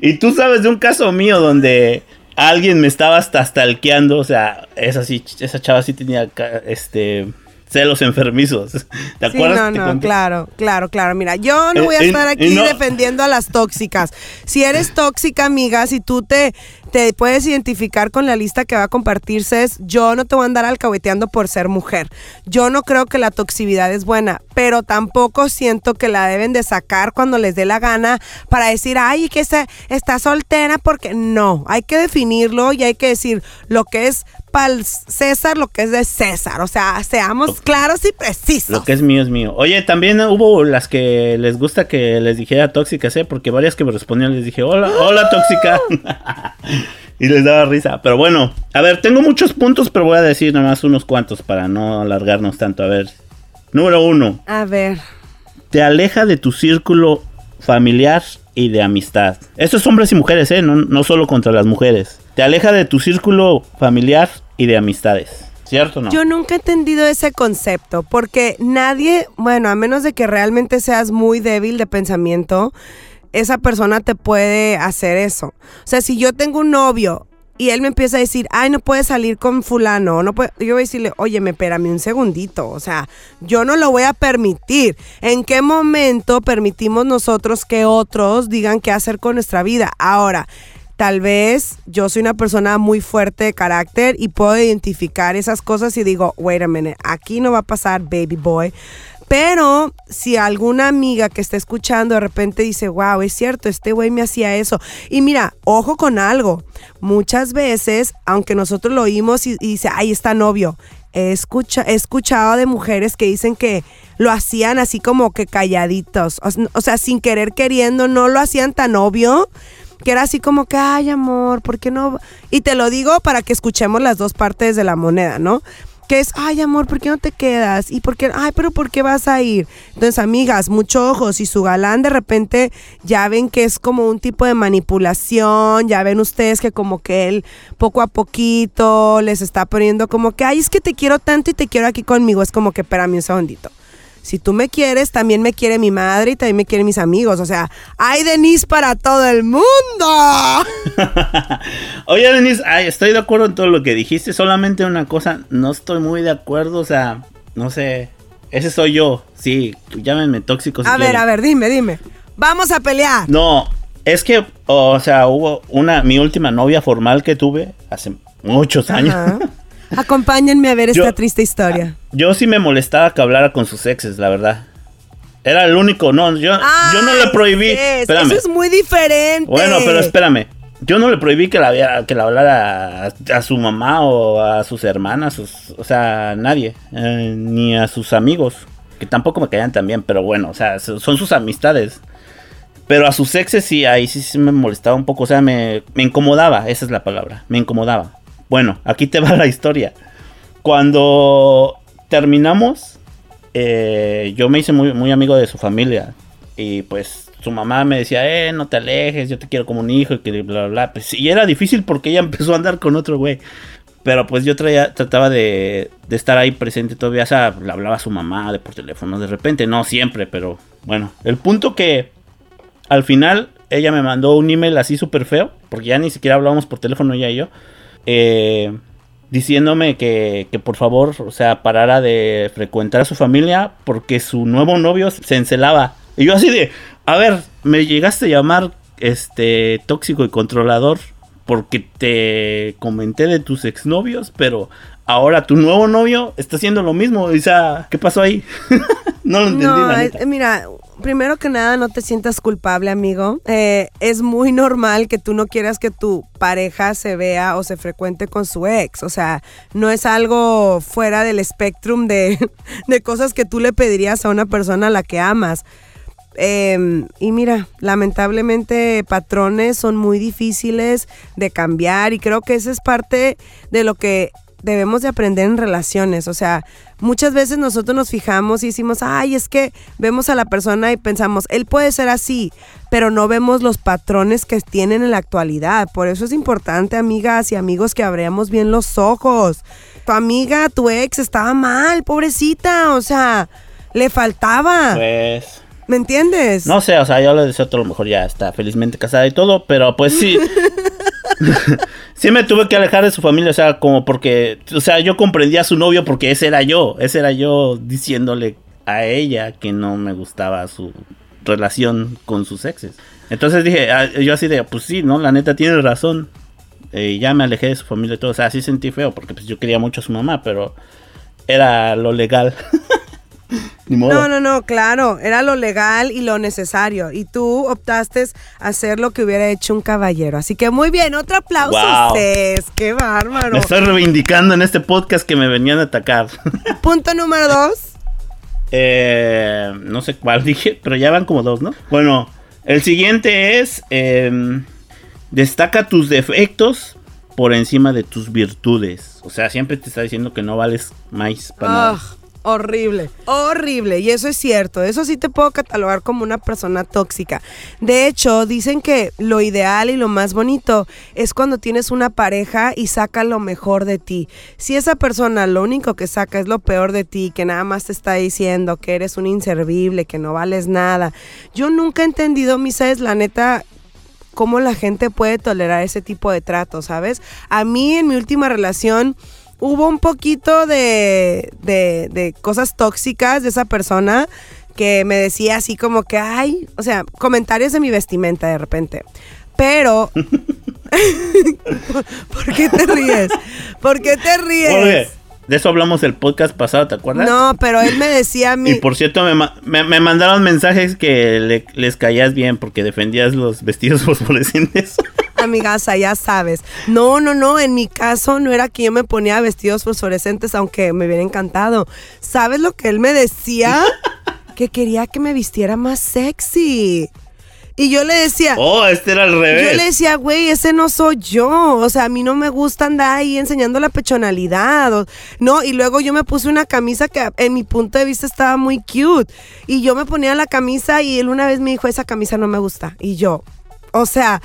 S2: Y tú sabes de un caso mío donde alguien me estaba hasta stalkeando, o sea, esa sí, esa chava sí tenía, este, celos enfermizos. ¿Te
S3: Sí,
S2: acuerdas?
S3: no, no,
S2: conté?
S3: claro, claro, claro. Mira, yo no
S2: Eh,
S3: voy a
S2: eh,
S3: estar
S2: eh,
S3: aquí
S2: no.
S3: defendiendo a las tóxicas. Si eres tóxica, amiga, si tú te, te puedes identificar con la lista que va a compartirse, es, yo no te voy a andar alcahueteando por ser mujer. Yo no creo que la toxicidad es buena, pero tampoco siento que la deben de sacar cuando les dé la gana para decir, ay, que se, está soltera porque no. Hay que definirlo y hay que decir lo que es para César, lo que es de César. O sea, seamos claros y precisos.
S2: Lo que es mío es mío. Oye, también hubo las que les gusta que les dijera tóxicas, ¿eh? Porque varias que me respondían les dije, hola, hola tóxica. y les daba risa. Pero bueno, a ver, tengo muchos puntos, pero voy a decir nomás unos cuantos para no alargarnos tanto. A ver, número uno,
S3: A ver.
S2: te aleja de tu círculo familiar y de amistad. Esto es hombres y mujeres, ¿eh? No, no solo contra las mujeres. Te aleja de tu círculo familiar y de amistades. ¿Cierto no?
S3: Yo nunca he entendido ese concepto, porque nadie, bueno, a menos de que realmente seas muy débil de pensamiento, esa persona te puede hacer eso. O sea, si yo tengo un novio y él me empieza a decir, ay, no puedes salir con fulano, no puede, yo voy a decirle, oye, me espérame un segundito, o sea, yo no lo voy a permitir. ¿En qué momento permitimos nosotros que otros digan qué hacer con nuestra vida? Ahora, Tal vez yo soy una persona muy fuerte de carácter y puedo identificar esas cosas y digo, wait a minute, aquí no va a pasar, baby boy. Pero si alguna amiga que está escuchando de repente dice, wow, es cierto, este güey me hacía eso. Y mira, ojo con algo. Muchas veces, aunque nosotros lo oímos y, dice, ahí está novio, he, escucha, he escuchado de mujeres que dicen que lo hacían así como que calladitos. O, o sea, sin querer queriendo, no lo hacían tan obvio que era así como que, ay, amor, ¿por qué no? Y te lo digo para que escuchemos las dos partes de la moneda, ¿no? Que es, ay, amor, ¿por qué no te quedas? Y por qué, ay, pero ¿por qué vas a ir? Entonces, amigas, mucho ojo, si su galán de repente ya ven que es como un tipo de manipulación, ya ven ustedes que como que él poco a poquito les está poniendo como que, ay, es que te quiero tanto y te quiero aquí conmigo, es como que, espérame un segundito. Si tú me quieres, también me quiere mi madre y también me quieren mis amigos. O sea, hay Denise para todo el mundo.
S2: Oye, Denise, ay, estoy de acuerdo en todo lo que dijiste. Solamente una cosa, no estoy muy de acuerdo. O sea, no sé. Ese soy yo. Sí, llámenme tóxico si
S3: A ver, a ver, dime, dime. Vamos a pelear.
S2: No, es que, o sea, hubo una, mi última novia formal que tuve hace muchos años.
S3: Acompáñenme a ver esta triste historia.
S2: Yo sí me molestaba que hablara con sus exes, la verdad. Era el único, no, yo, yo no le prohibí. Espérame.
S3: Eso es muy diferente.
S2: Bueno, pero espérame. yo no le prohibí que la, que la hablara a, a su mamá o a sus hermanas, sus- o sea, a nadie, eh, ni a sus amigos, que tampoco me caían tan bien, pero bueno, o sea, so- son sus amistades. Pero a sus exes sí, ahí sí, sí me molestaba un poco, o sea, me, me incomodaba, esa es la palabra, me incomodaba. Bueno, aquí te va la historia. Cuando terminamos, eh, yo me hice muy, amigo de su familia. Y pues su mamá me decía, eh, no te alejes, yo te quiero como un hijo y que bla, bla, bla. Pues, y era difícil porque ella empezó a andar con otro güey. Pero pues yo trataba de, de estar ahí presente todavía. O sea, le hablaba a su mamá de por teléfono de repente. No siempre, pero bueno. El punto que al final ella me mandó un email así súper feo. Porque ya ni siquiera hablábamos por teléfono ella y yo. Eh, diciéndome que, que por favor, o sea, parara de frecuentar a su familia porque su nuevo novio se encelaba. Y yo así de, a ver, me llegaste a llamar este tóxico y controlador porque te comenté de tus exnovios, pero ahora tu nuevo novio está haciendo lo mismo. O sea, ¿qué pasó ahí? no lo entendí,
S3: No,
S2: la
S3: es-
S2: neta.
S3: mira, primero que nada, no te sientas culpable, amigo. Eh, es muy normal que tú no quieras que tu pareja se vea o se frecuente con su ex. O sea, no es algo fuera del espectrum de, de cosas que tú le pedirías a una persona a la que amas. Eh, y mira, lamentablemente patrones son muy difíciles de cambiar y creo que esa es parte de lo que debemos de aprender en relaciones. O sea, muchas veces nosotros nos fijamos y decimos, ay, es que vemos a la persona y pensamos, él puede ser así, pero no vemos los patrones que tienen en la actualidad. Por eso es importante, amigas y amigos, que abramos bien los ojos. Tu amiga, tu ex estaba mal, pobrecita, o sea, le faltaba.
S2: Pues...
S3: ¿Me entiendes?
S2: No sé, o sea, yo le deseo todo lo mejor, ya está felizmente casada y todo, pero pues sí. sí me tuve que alejar de su familia, o sea, como porque, o sea, yo comprendía a su novio porque ese era yo, ese era yo diciéndole a ella que no me gustaba su relación con sus exes. Entonces dije, ah, yo así de, pues sí, ¿no? La neta tiene razón. Eh, ya me alejé de su familia y todo, o sea, sí sentí feo porque pues yo quería mucho a su mamá, pero era lo legal. Ni modo.
S3: No, no, no, claro, era lo legal y lo necesario. Y tú optaste a hacer lo que hubiera hecho un caballero. Así que muy bien, otro aplauso,
S2: Wow.
S3: Cés, qué bárbaro.
S2: Me estoy reivindicando en este podcast que me venían a atacar.
S3: Punto número dos.
S2: Eh, no sé cuál dije, pero ya van como dos, ¿no? Bueno, el siguiente es em, destaca tus defectos por encima de tus virtudes. O sea, siempre te está diciendo que no vales más para nada.
S3: Horrible, horrible. Y eso es cierto. Eso sí te puedo catalogar como una persona tóxica. De hecho, dicen que lo ideal y lo más bonito es cuando tienes una pareja y saca lo mejor de ti. Si esa persona lo único que saca es lo peor de ti, que nada más te está diciendo que eres un inservible, que no vales nada. Yo nunca he entendido, Misa, la neta, cómo la gente puede tolerar ese tipo de trato, ¿sabes? A mí en mi última relación hubo un poquito de, de, de cosas tóxicas de esa persona que me decía así como que, ay, o sea, comentarios de mi vestimenta de repente. Pero... ¿Por, qué te ríes? ¿Por qué te ríes?
S2: Oye, de eso hablamos el podcast pasado, ¿te acuerdas?
S3: No, pero él me decía a mí...
S2: Y por cierto, me, me- me mandaron mensajes que le- les caías bien porque defendías los vestidos fosforescentes.
S3: Amigaza, ya sabes. No, no, no. En mi caso no era que yo me ponía vestidos fosforescentes, aunque me hubiera encantado. ¿Sabes lo que él me decía? que quería que me vistiera más sexy. Y yo le decía,
S2: oh, este era al revés.
S3: yo le decía, güey, ese no soy yo. O sea, a mí no me gusta andar ahí enseñando la pechonalidad. o- no, y luego yo me puse una camisa que en mi punto de vista estaba muy cute. Y yo me ponía la camisa y él una vez me dijo, esa camisa no me gusta. Y yo, o sea,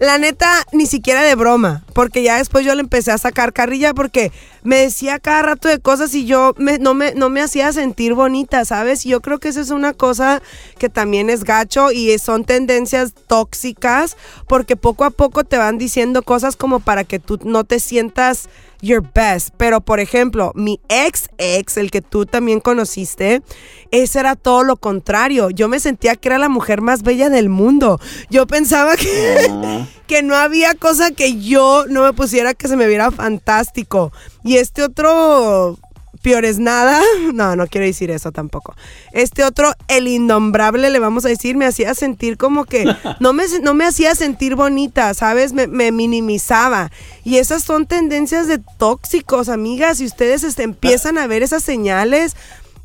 S3: la neta, ni siquiera de broma. Porque ya después yo le empecé a sacar carrilla porque me decía cada rato de cosas y yo me- no, me, no me hacía sentir bonita, ¿sabes? Y yo creo que esa es una cosa que también es gacho y son tendencias tóxicas porque poco a poco te van diciendo cosas como para que tú no te sientas your best. Pero, por ejemplo, mi ex ex, el que tú también conociste, ese era todo lo contrario. Yo me sentía que era la mujer más bella del mundo. Yo pensaba que, que no había cosa que yo no me pusiera que se me viera fantástico. Y este otro peor es nada. No, no quiero decir eso tampoco. Este otro, el innombrable, le vamos a decir, me hacía sentir como que no me, no me hacía sentir bonita, ¿sabes? Me, me minimizaba. Y esas son tendencias de tóxicos, amigas. Si ustedes este, empiezan a ver esas señales,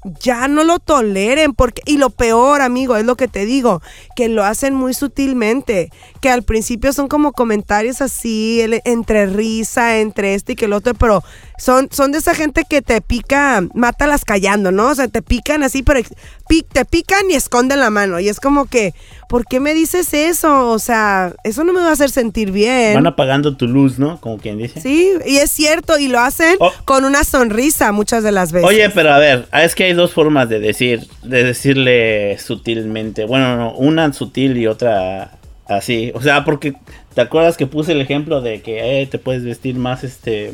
S3: ya no lo toleren porque y lo peor amigo es lo que te digo que lo hacen muy sutilmente que al principio son como comentarios así entre risa entre este y que el otro pero son son de esa gente que te pica mátalas callando no o sea te pican así pero te pican y esconden la mano y es como que ¿por qué me dices eso? o sea eso no me va a hacer sentir bien
S2: Van apagando tu luz, ¿no? Como quien dice.
S3: sí y es cierto y lo hacen
S2: Oh.
S3: con una sonrisa muchas de las veces
S2: Oye, pero a ver, ah, es que hay dos formas de decir, de decirle sutilmente. Bueno, no, una sutil y otra así. O sea, porque te acuerdas que puse el ejemplo de que eh, te puedes vestir más, este,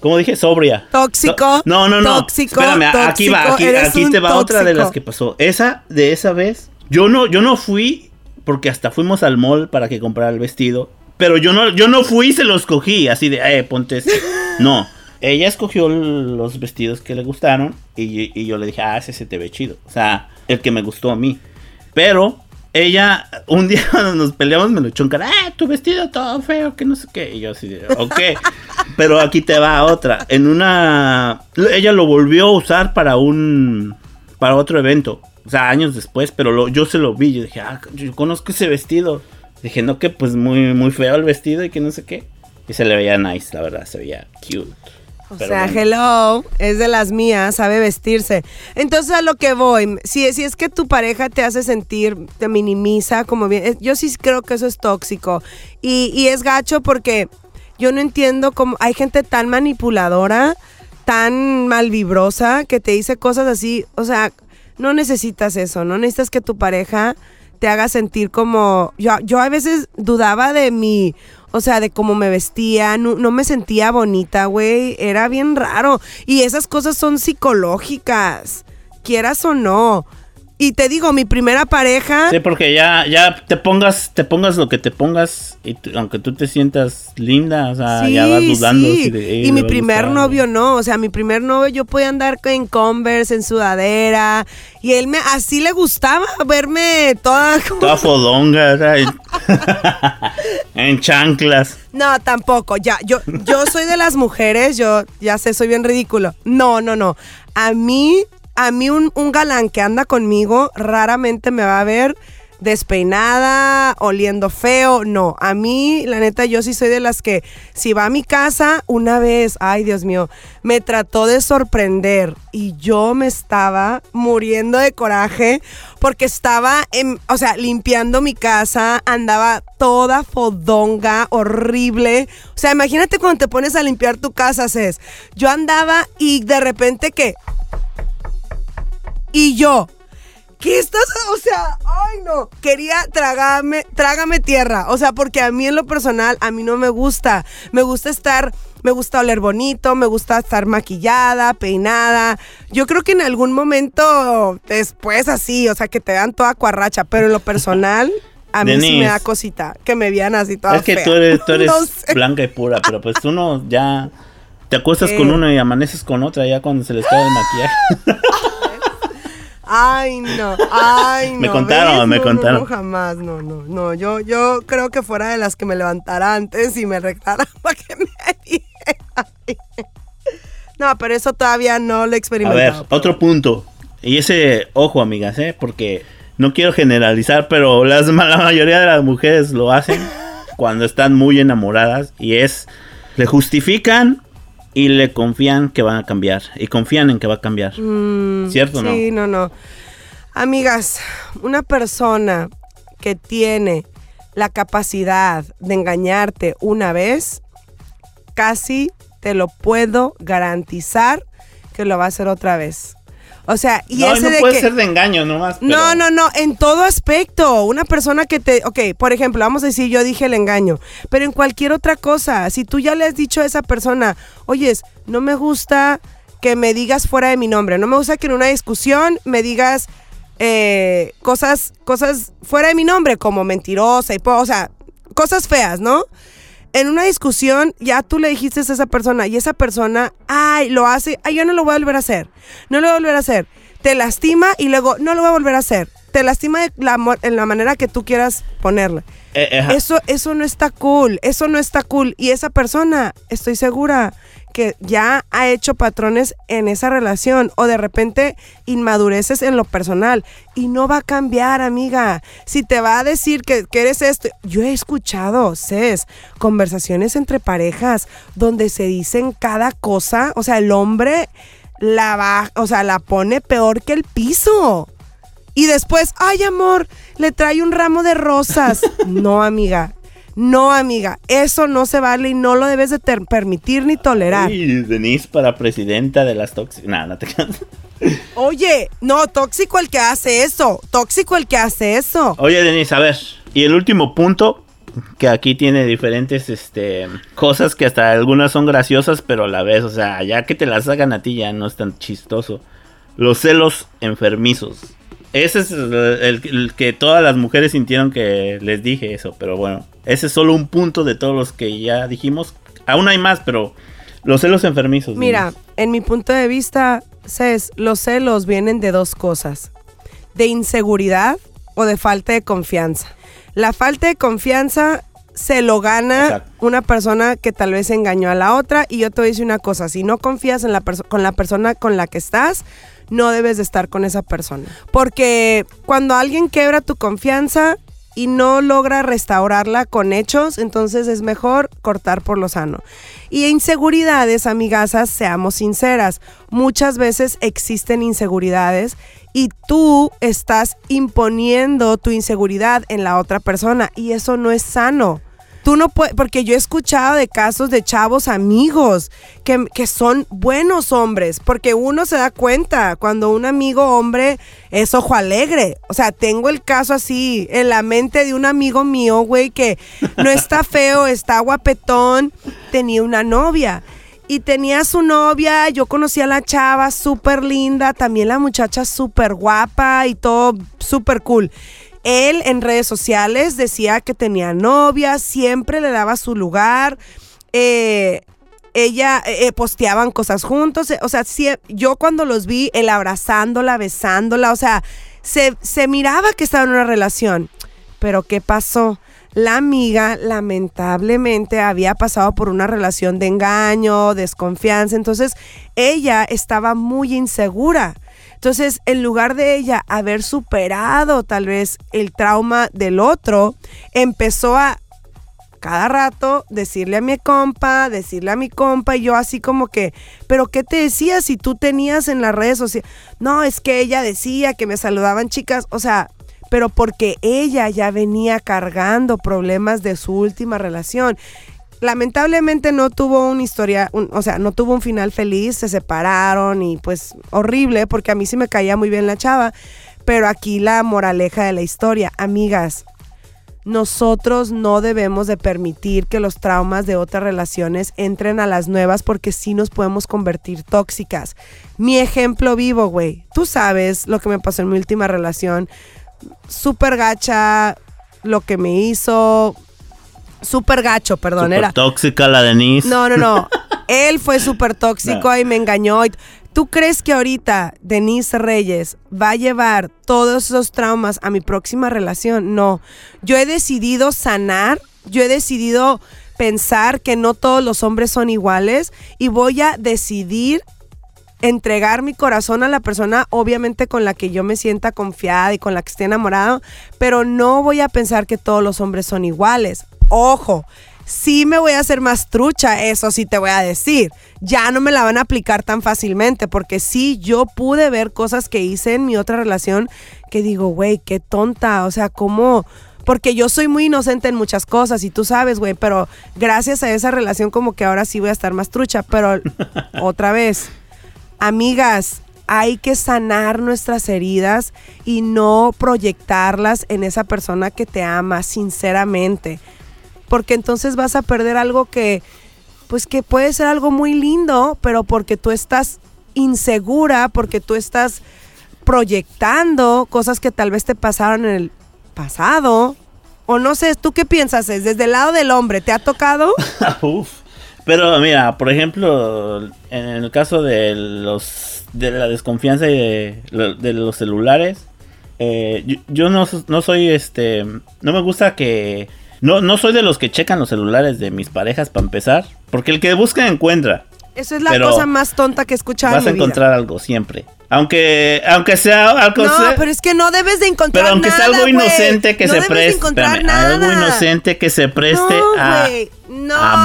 S2: ¿cómo dije? Sobria.
S3: Tóxico,
S2: No, no, no.
S3: tóxico,
S2: Espérame, aquí va, aquí, te va otra de las que pasó. Esa, de esa vez, yo no, yo no fui, porque hasta fuimos al mall para que comprara el vestido. Pero yo no, yo no fui y se los cogí, así de, eh, ponte este. No. Ella escogió los vestidos que le gustaron y, y yo le dije, ah, ese se te ve chido. O sea, el que me gustó a mí. Pero ella, un día cuando nos peleamos, me lo echó en cara, ah, tu vestido todo feo, que no sé qué. Y yo así de, ok. Pero aquí te va otra. En una. Ella lo volvió a usar para un. Para otro evento. O sea, años después. Pero lo- yo se lo vi. Yo dije, ah, yo conozco ese vestido. Dije, no, que pues muy, muy feo el vestido y que no sé qué. Y se le veía nice, la verdad. Se veía cute.
S3: O
S2: Pero
S3: sea,
S2: bueno.
S3: hello, es de las mías, sabe vestirse. Entonces a lo que voy, si, si es que tu pareja te hace sentir, te minimiza, como bien, eh, yo sí creo que eso es tóxico. Y, y es gacho porque yo no entiendo cómo hay gente tan manipuladora, tan malvibrosa, que te dice cosas así. O sea, no necesitas eso, no necesitas que tu pareja te haga sentir como... Yo, yo a veces dudaba de mi... O sea, de cómo me vestía, no, me sentía bonita, güey. Era bien raro. Y esas cosas son psicológicas, quieras o no. Y te digo, mi primera pareja...
S2: Sí, porque ya, ya te pongas, te pongas lo que te pongas, y aunque tú te sientas linda, o sea, ya vas dudando.
S3: sí.
S2: si de, "Ey,
S3: y mi primer
S2: gustar".
S3: novio no, o sea, mi primer novio yo podía andar en Converse, en sudadera, y él me así le gustaba verme toda como-
S2: Toda fodonga, en chanclas.
S3: No, tampoco, ya, yo, yo soy de las mujeres, yo ya sé, soy bien ridículo. No, no, no. A mí, a mí un, galán que anda conmigo raramente me va a ver despeinada, oliendo feo. No, a mí, la neta, yo sí soy de las que si va a mi casa una vez, ay Dios mío, me trató de sorprender y yo me estaba muriendo de coraje porque estaba, en, o sea, limpiando mi casa, andaba toda fodonga, horrible. O sea, imagínate cuando te pones a limpiar tu casa, Cés. Yo andaba y de repente que... Y yo, ¿Qué estás? O sea, ay no. Quería tragarme, trágame tierra. O sea, porque a mí en lo personal, a mí no me gusta. Me gusta estar, me gusta oler bonito, me gusta estar maquillada, peinada. Yo creo que en algún momento después así, o sea, que te dan toda cuarracha. Pero en lo personal, a mí sí me da cosita. Que me vean así toda
S2: es que
S3: fea.
S2: tú eres, tú eres
S3: No sé.
S2: blanca y pura, pero pues tú no, ya te acuestas con uno y amaneces con otra ya cuando se les cae el maquillaje.
S3: Ay, no, ay, no.
S2: Me contaron,
S3: ¿ves?
S2: me
S3: No,
S2: contaron.
S3: No, jamás, no, no, no. Yo, yo creo que fuera de las que me levantara antes y me rectara para que me diera. No, pero eso todavía no lo he
S2: A
S3: experimentado.
S2: ver, otro punto. Y ese, ojo, amigas, ¿eh? Porque no quiero generalizar, pero las, la mayoría de las mujeres lo hacen cuando están muy enamoradas. Y es, le justifican y le confían que van a cambiar. Y confían en que va a cambiar. ¿Cierto o no?
S3: Mm, Sí, no, no. Amigas, una persona que tiene la capacidad de engañarte una vez, casi te lo puedo garantizar que lo va a hacer otra vez. O sea, y
S2: no,
S3: ese
S2: no
S3: de
S2: puede
S3: que...
S2: ser de engaño nomás.
S3: No, no, no, en todo aspecto. Una persona que te, ok, por ejemplo, vamos a decir, yo dije el engaño, pero en cualquier otra cosa, si tú ya le has dicho a esa persona, oyes, no me gusta que me digas fuera de mi nombre, no me gusta que en una discusión me digas eh, cosas, cosas fuera de mi nombre, como mentirosa y, po- o sea, cosas feas, ¿no? En una discusión ya tú le dijiste a esa persona y esa persona, ay, lo hace, ay, yo no lo voy a volver a hacer, no lo voy a volver a hacer. Te lastima y luego, no lo voy a volver a hacer. Te lastima de la, en la manera que tú quieras ponerle.
S2: Eh.
S3: Eso, eso no está cool, eso no está cool. Y esa persona, estoy segura que ya ha hecho patrones en esa relación o de repente inmadureces en lo personal y no va a cambiar, amiga. Si te va a decir que, que eres esto, yo he escuchado, Cés, conversaciones entre parejas donde se dicen cada cosa, o sea, el hombre la va, o sea, la pone peor que el piso. Y después, ay amor, le trae un ramo de rosas. No, amiga. No, amiga. Eso no se vale y no lo debes de permitir ni tolerar.
S2: Uy, Denise para presidenta de las tóxicas. Nada, no te creas.
S3: Oye, no, tóxico el que hace eso. Tóxico el que hace eso.
S2: Oye, Denise, a ver. Y el último punto, que aquí tiene diferentes este, cosas que hasta algunas son graciosas, pero a la vez, o sea, ya que te las hagan a ti ya no es tan chistoso. Los celos enfermizos. Ese es el, el- que todas las mujeres sintieron que les dije eso, pero bueno, ese es solo un punto de todos los que ya dijimos. Aún hay más, pero los celos enfermizos.
S3: Mira, en mi punto de vista, Cés, los celos vienen de dos cosas. De inseguridad o de falta de confianza. La falta de confianza se lo gana
S2: Exacto.
S3: una persona que tal vez engañó a la otra. Y yo te voy a decir una cosa, si no confías en la con la persona con la que estás, no debes de estar con esa persona. Porque cuando alguien quebra tu confianza y no logra restaurarla con hechos, entonces es mejor cortar por lo sano. Y inseguridades, amigasas, seamos sinceras, muchas veces existen inseguridades y tú estás imponiendo tu inseguridad en la otra persona y eso no es sano. Tú no puedes, porque yo he escuchado de casos de chavos amigos que, que son buenos hombres, porque uno se da cuenta cuando un amigo hombre es ojo alegre. O sea, tengo el caso así en la mente de un amigo mío, güey, que no está feo, está guapetón, tenía una novia. Y tenía su novia, yo conocí a la chava súper linda, también la muchacha súper guapa y todo súper cool. Él en redes sociales decía que tenía novia, siempre le daba su lugar. eh, ella eh, eh, posteaban cosas juntos. o sea, yo cuando los vi, él abrazándola, besándola, o sea, se, se miraba que estaba en una relación. Pero ¿qué pasó? La amiga lamentablemente había pasado por una relación de engaño, desconfianza, entonces ella estaba muy insegura. Entonces, en lugar de ella haber superado tal vez el trauma del otro, empezó a cada rato decirle a mi compa, decirle a mi compa, y yo así como que, pero ¿qué te decía si tú tenías en las redes sociales? No, es que ella decía que me saludaban chicas, o sea, pero porque ella ya venía cargando problemas de su última relación. Lamentablemente no tuvo una historia, un- o sea, no tuvo un final feliz, se separaron y pues horrible, porque a mí sí me caía muy bien la chava, pero aquí la moraleja de la historia, amigas, nosotros no debemos de permitir que los traumas de otras relaciones entren a las nuevas porque sí nos podemos convertir tóxicas. Mi ejemplo vivo, güey. Tú sabes lo que me pasó en mi última relación. Súper gacha, lo que me hizo. Súper gacho, perdón. Era,
S2: tóxica la Denise.
S3: no, no, no. Él fue súper tóxico
S2: No.
S3: y me engañó. y- ¿Tú crees que ahorita Denise Reyes va a llevar todos esos traumas a mi próxima relación? No. Yo he decidido sanar, yo he decidido pensar que no todos los hombres son iguales y voy a decidir entregar mi corazón a la persona, obviamente con la que yo me sienta confiada y con la que esté enamorado, pero no voy a pensar que todos los hombres son iguales. Ojo, sí me voy a hacer más trucha, eso sí te voy a decir. Ya no me la van a aplicar tan fácilmente, porque sí, yo pude ver cosas que hice en mi otra relación que digo, güey, qué tonta, o sea, ¿cómo? Porque yo soy muy inocente en muchas cosas y tú sabes, güey, pero gracias a esa relación como que ahora sí voy a estar más trucha, pero otra vez, amigas, hay que sanar nuestras heridas y no proyectarlas en esa persona que te ama sinceramente. Porque entonces vas a perder algo que, pues que puede ser algo muy lindo, pero porque tú estás insegura, porque tú estás proyectando cosas que tal vez te pasaron en el pasado O no sé, ¿tú qué piensas? Es desde el lado del hombre, ¿te ha tocado?
S2: Uf. Pero mira, por ejemplo, en el caso de los de la desconfianza de, de los celulares, eh, yo, yo no, no soy este, no me gusta que no, no soy de los que checan los celulares de mis parejas para empezar, porque el que busca encuentra.
S3: Eso es la
S2: Pero
S3: cosa más tonta que he escuchado
S2: Vas a
S3: vida.
S2: encontrar algo siempre. Aunque aunque sea algo
S3: No,
S2: sea-
S3: pero es que no debes de encontrar
S2: pero aunque
S3: nada,
S2: sea algo inocente que
S3: No
S2: se preste, algo inocente que se preste
S3: No,
S2: a.
S3: No,
S2: a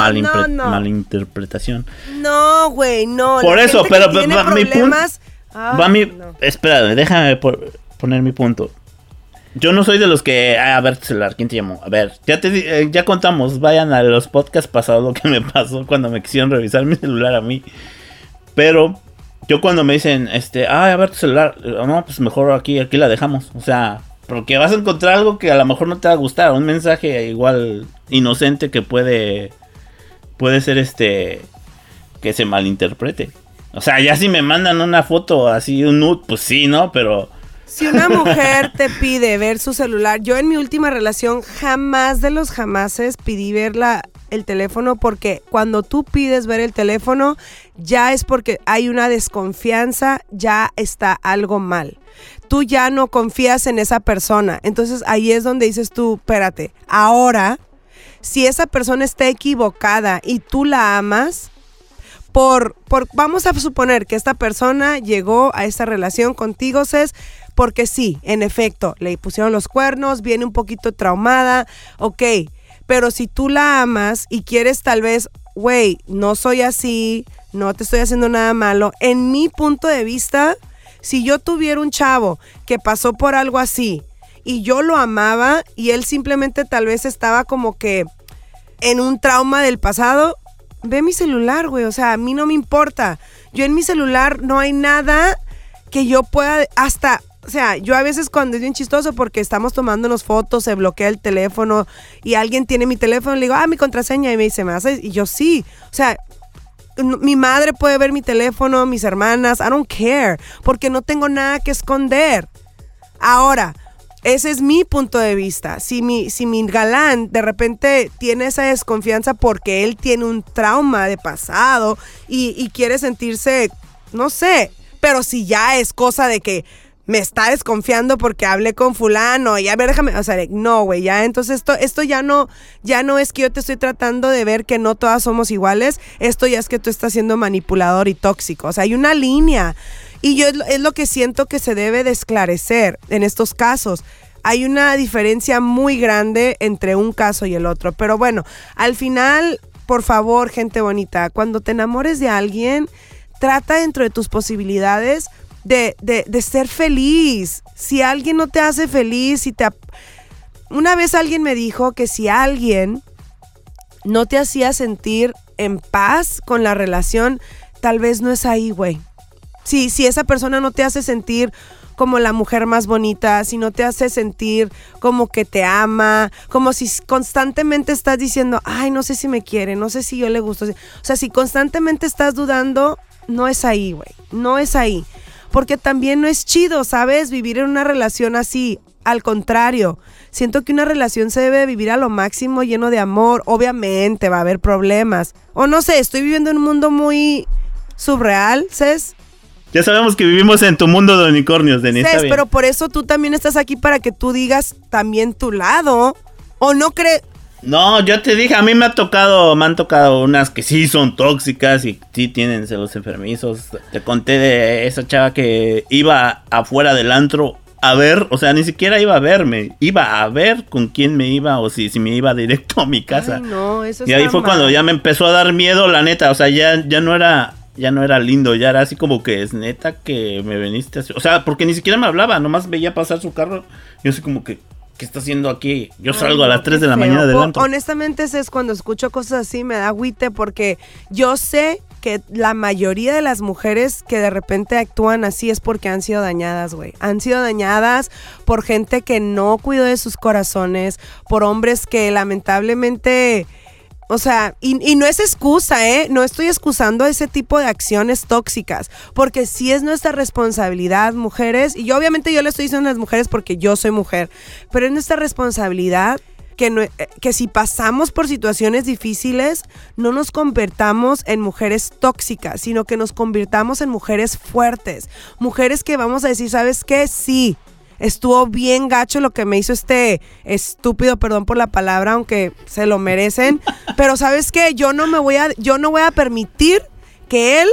S2: malinterpretación.
S3: No, güey, no.
S2: Por eso, pero va- mi punto- Va mi,
S3: no.
S2: espérame, déjame po- poner mi punto. Yo no soy de los que, ah, a ver celular, ¿quién te llamó? A ver, ya te eh, ya contamos, vayan a los podcasts pasados lo que me pasó cuando me quisieron revisar mi celular a mí. Pero yo cuando me dicen, este, ah, a ver tu celular, no, pues mejor aquí, aquí la dejamos. O sea, porque vas a encontrar algo que a lo mejor no te va a gustar, un mensaje igual inocente que puede, puede ser este, que se malinterprete. O sea, ya si me mandan una foto así, un nude, pues sí, ¿no? Pero
S3: Si una mujer te pide ver su celular, yo en mi última relación jamás de los jamases pedí ver la- el teléfono porque cuando tú pides ver el teléfono ya es porque hay una desconfianza, ya está algo mal. Tú ya no confías en esa persona. Entonces ahí es donde dices tú, espérate, ahora, si esa persona está equivocada y tú la amas, por, por, vamos a suponer que esta persona llegó a esta relación contigo, Cés, porque sí, en efecto, le pusieron los cuernos, viene un poquito traumada, ok, pero si tú la amas y quieres tal vez, güey, no soy así, no te estoy haciendo nada malo, en mi punto de vista, si yo tuviera un chavo que pasó por algo así y yo lo amaba y él simplemente tal vez estaba como que en un trauma del pasado, ve mi celular, güey. O sea, a mí no me importa. Yo en mi celular no hay nada que yo pueda, hasta, o sea, yo a veces cuando es bien chistoso porque estamos tomándonos fotos, se bloquea el teléfono y alguien tiene mi teléfono, le digo, ah, mi contraseña, y me dice, ¿me hace? Y yo sí. O sea, mi madre puede ver mi teléfono, mis hermanas, I don't care, porque no tengo nada que esconder. Ahora, ese es mi punto de vista. Si mi, si mi galán de repente tiene esa desconfianza porque él tiene un trauma de pasado y, quiere sentirse, no sé, pero si ya es cosa de que me está desconfiando porque hablé con fulano y a ver, déjame, o sea, no, güey, ya, entonces esto, esto ya no, ya no es que yo te estoy tratando de ver que no todas somos iguales, esto ya es que tú estás siendo manipulador y tóxico, o sea, hay una línea y yo es lo, que siento que se debe de esclarecer en estos casos. Hay una diferencia muy grande entre un caso y el otro, pero bueno, al final, por favor, gente bonita, cuando te enamores de alguien, trata dentro de tus posibilidades de, de- de ser feliz. Si alguien no te hace feliz, si te... Una vez alguien me dijo que si alguien no te hacía sentir en paz con la relación, tal vez no es ahí, güey. Si, si esa persona no te hace sentir como la mujer más bonita, si no te hace sentir como que te ama, como si constantemente estás diciendo, ay, no sé si me quiere, no sé si yo le gusto. O sea, si constantemente estás dudando, no es ahí, güey, no es ahí. Porque también no es chido, ¿sabes? Vivir en una relación así. Al contrario, siento que una relación se debe vivir a lo máximo lleno de amor. Obviamente va a haber problemas. O no sé, estoy viviendo en un mundo muy subreal, ¿sabes?
S2: Ya sabemos que vivimos en tu mundo de unicornios, Denis. está
S3: Cés, pero por eso tú también estás aquí para que tú digas también tu lado. ¿O no crees?
S2: No, yo te dije, a mí me ha tocado, me han tocado unas que sí son tóxicas y sí tienen celos enfermizos. Te conté de esa chava que iba afuera del antro a ver, o sea, ni siquiera iba a verme, iba a ver con quién me iba o si, si me iba directo a mi casa.
S3: Ay, no, eso
S2: y ahí fue cuando ya me empezó a dar miedo, la neta, o sea, ya, ya no era, ya no era lindo, ya era así como que es neta que me veniste así. O sea, porque ni siquiera me hablaba, nomás veía pasar su carro, yo así como que, ¿qué está haciendo aquí? Yo
S3: Ay,
S2: salgo a las 3
S3: qué
S2: de la
S3: feo.
S2: mañana del.
S3: Honestamente, ese es cuando escucho cosas así, me da agüite porque yo sé que la mayoría de las mujeres que de repente actúan así es porque han sido dañadas, güey. Han sido dañadas por gente que no cuidó de sus corazones, por hombres que lamentablemente... O sea, y, y no es excusa, ¿eh? No estoy excusando ese tipo de acciones tóxicas, porque sí es nuestra responsabilidad, mujeres, y yo obviamente yo le estoy diciendo a las mujeres porque yo soy mujer, pero es nuestra responsabilidad que, no- eh, que si pasamos por situaciones difíciles, no nos convertamos en mujeres tóxicas, sino que nos convirtamos en mujeres fuertes. Mujeres que vamos a decir, ¿sabes qué? Sí. Estuvo bien gacho lo que me hizo este estúpido, perdón por la palabra, aunque se lo merecen. Pero sabes qué, yo no me voy a, yo no voy a permitir que él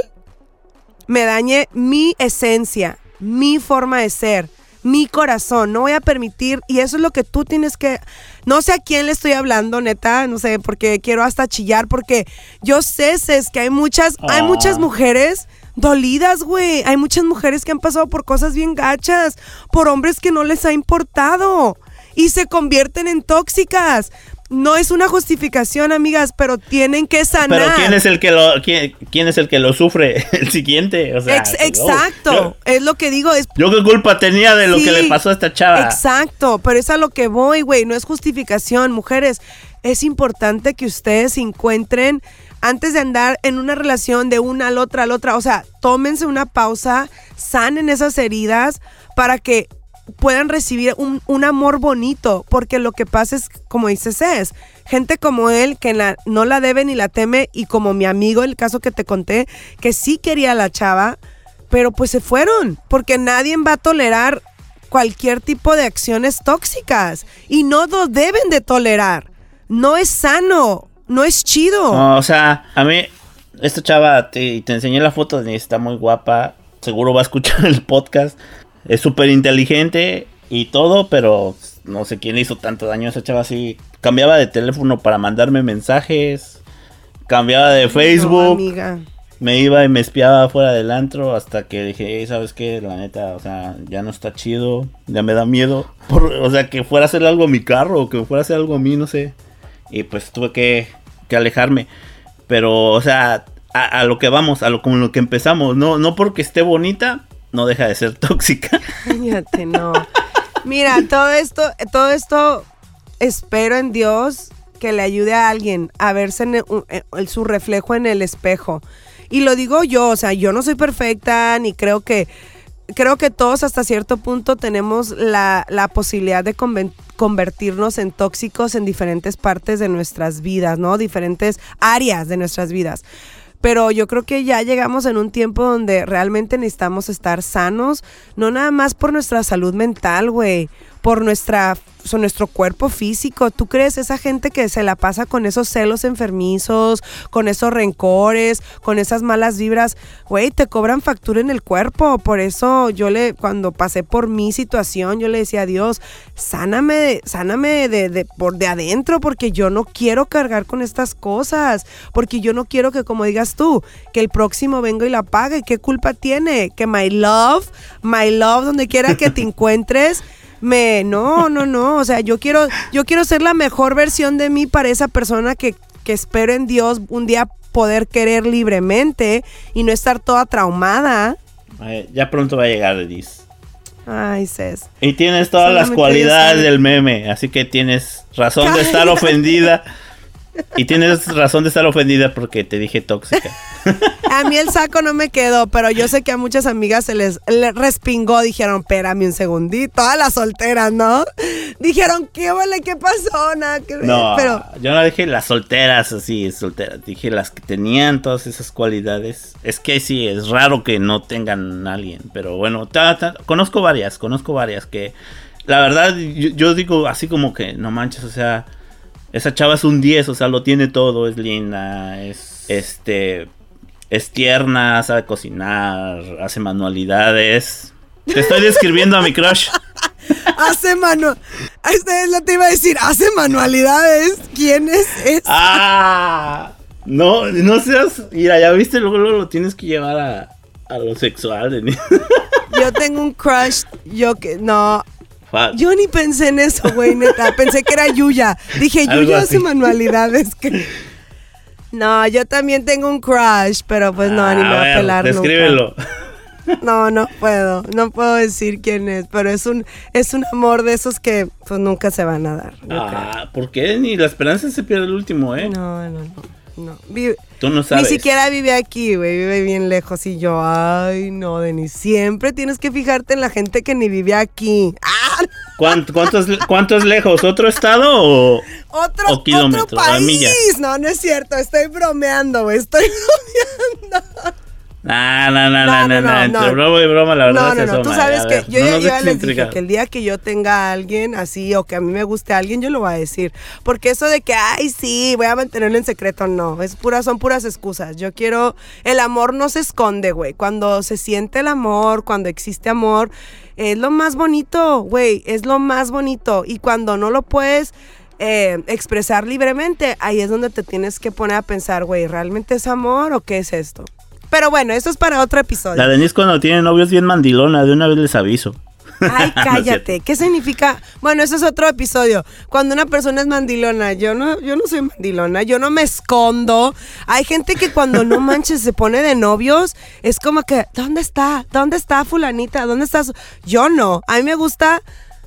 S3: me dañe mi esencia, mi forma de ser, mi corazón. No voy a permitir, y eso es lo que tú tienes que. No sé a quién le estoy hablando, neta, no sé, porque quiero hasta chillar, porque yo sé, Cés, que hay muchas, hay
S2: Ah.
S3: muchas mujeres dolidas, güey. Hay muchas mujeres que han pasado por cosas bien gachas, por hombres que no les ha importado y se convierten en tóxicas. No es una justificación, amigas, pero tienen que sanar.
S2: Pero ¿quién es el que lo quién, quién es el que lo sufre? El siguiente, o sea,
S3: Ex-
S2: no.
S3: exacto, es lo que digo, es
S2: Yo, qué culpa tenía de lo
S3: Sí,
S2: que le pasó a esta chava.
S3: Exacto, pero es a lo que voy, güey, no es justificación, mujeres. Es importante que ustedes se encuentren antes de andar en una relación de una al otra al otra, o sea, tómense una pausa, sanen esas heridas para que puedan recibir un, un amor bonito, porque lo que pasa es, como dices, es gente como él que no la debe ni la teme y como mi amigo, el caso que te conté, que sí quería a la chava, pero pues se fueron, porque nadie va a tolerar cualquier tipo de acciones tóxicas y no lo deben de tolerar. No es sano, no es chido.
S2: No, o sea, a mí, esta chava, te, te enseñé la foto de está muy guapa. Seguro va a escuchar el podcast. Es súper inteligente y todo, pero no sé quién le hizo tanto daño a esa chava así. Cambiaba de teléfono para mandarme mensajes. Cambiaba de Facebook. me iba y me espiaba fuera del antro hasta que dije, "Ey, ¿sabes qué? La neta, o sea, ya no está chido, ya me da miedo. Por- o sea, que fuera a hacer algo a mi carro o que fuera a hacer algo a mí, no sé. Y pues tuve que, alejarme. Pero, o sea, a, lo que vamos, a lo con lo que empezamos, no, no porque esté bonita, no deja de ser tóxica.
S3: Cállate, no. Mira, todo esto, todo esto espero en Dios que le ayude a alguien a verse en, el- en su reflejo en el espejo. Y lo digo yo, o sea, yo no soy perfecta, ni creo que, creo que todos hasta cierto punto tenemos la, la posibilidad de convertirnos en tóxicos en diferentes partes de nuestras vidas, ¿no? Diferentes áreas de nuestras vidas. Pero yo creo que ya llegamos en un tiempo donde realmente necesitamos estar sanos, no nada más por nuestra salud mental, güey, por nuestra, nuestro cuerpo físico. ¿Tú crees esa gente que se la pasa con esos celos enfermizos, con esos rencores, con esas malas vibras? Güey, te cobran factura en el cuerpo. Por eso yo le, cuando pasé por mi situación, yo le decía a Dios, sáname, sáname de, de- por de adentro, porque yo no quiero cargar con estas cosas, porque yo no quiero que, como digas tú, que el próximo venga y la pague. ¿Qué culpa tiene? Que my love, my love, donde quiera que te encuentres, me, no, no, no, o sea, yo quiero, yo quiero ser la mejor versión de mí para esa persona que, que espero en Dios un día poder querer libremente y no estar toda traumada.
S2: Eh, ya pronto va a llegar, Edis.
S3: Ay, Cés.
S2: Y tienes todas las cualidades del meme, así que tienes razón de estar ofendida. Y tienes razón de estar ofendida porque te dije tóxica.
S3: A mí el saco no me quedó, pero yo sé que a muchas amigas se les, les respingó. Dijeron, espérame un segundito. Todas las solteras, ¿no? Dijeron, ¿qué vale? ¿Qué pasó? Nada que ver.
S2: No,
S3: Pero
S2: yo no dije las solteras así, solteras. Dije las que tenían todas esas cualidades. Es que sí, es raro que no tengan a alguien. Pero bueno, ta- ta- conozco varias, conozco varias que... La verdad, yo, yo digo así como que, no manches, o sea... Esa chava es un 10, o sea, lo tiene todo, es linda, es este es tierna, sabe cocinar, hace manualidades. Te estoy describiendo a mi crush.
S3: hace manu... Este es lo que te iba a decir. Hace manualidades. ¿Quién es?
S2: ¡Ah! No, no seas. Mira, ya viste, luego, luego lo tienes que llevar a, a lo sexual.
S3: Yo tengo un crush. Yo que... No,
S2: Fuck.
S3: Yo ni pensé en eso, güey, neta. Pensé que era Yuya. Dije, Yuya hace manualidades. que- No, yo también tengo un crush, pero pues no,
S2: Ah,
S3: ni me va a
S2: ver,
S3: pelar nunca.
S2: Descríbelo.
S3: No, no puedo. No puedo decir quién es, pero es un, es un amor de esos que pues nunca se van a dar.
S2: Ah, ¿por qué? Ni la esperanza se pierde el último, ¿eh?
S3: creo. No, no, no. no. Vive-
S2: Tú no
S3: ni
S2: sabes.
S3: siquiera vive aquí, güey. Vive bien lejos. Y yo, ay, no, Denis. Siempre tienes que fijarte en la gente que ni vive aquí. ¡Ah!
S2: ¿Cuánto, cuántos, ¿Cuántos lejos? ¿Otro estado o,
S3: Otro,
S2: o kilómetros?
S3: otro país. No, no es cierto. Estoy bromeando, güey. Estoy bromeando.
S2: No, no, no,
S3: No,
S2: no,
S3: no,
S2: no,
S3: no,
S2: Entre
S3: no.
S2: broma y broma, la verdad
S3: No, no, no. Tú
S2: asoma.
S3: sabes
S2: A
S3: que
S2: ver,
S3: yo
S2: no
S3: ya, ya les dije que el día que yo tenga a alguien así o que a mí me guste a alguien, yo lo voy a decir. Porque eso de que, ay, sí, voy a mantenerlo en secreto, no. Es pura, son puras excusas. Yo quiero. El amor no se esconde, güey. Cuando se siente el amor, cuando existe amor, es lo más bonito, güey. Es lo más bonito. Y cuando no lo puedes. eh, expresar libremente, ahí es donde te tienes que poner a pensar, güey, ¿realmente es amor o qué es esto? Pero bueno, eso es para otro episodio.
S2: La Denise cuando tiene novio es bien mandilona, de una vez les aviso.
S3: Ay, cállate. ¿Qué significa? Bueno, eso es otro episodio. Cuando una persona es mandilona, yo no, yo no soy mandilona, yo no me escondo. Hay gente que cuando no manches se pone de novios, es como que, ¿dónde está? ¿Dónde está fulanita? ¿Dónde está? su-?" Yo no. A mí me gusta.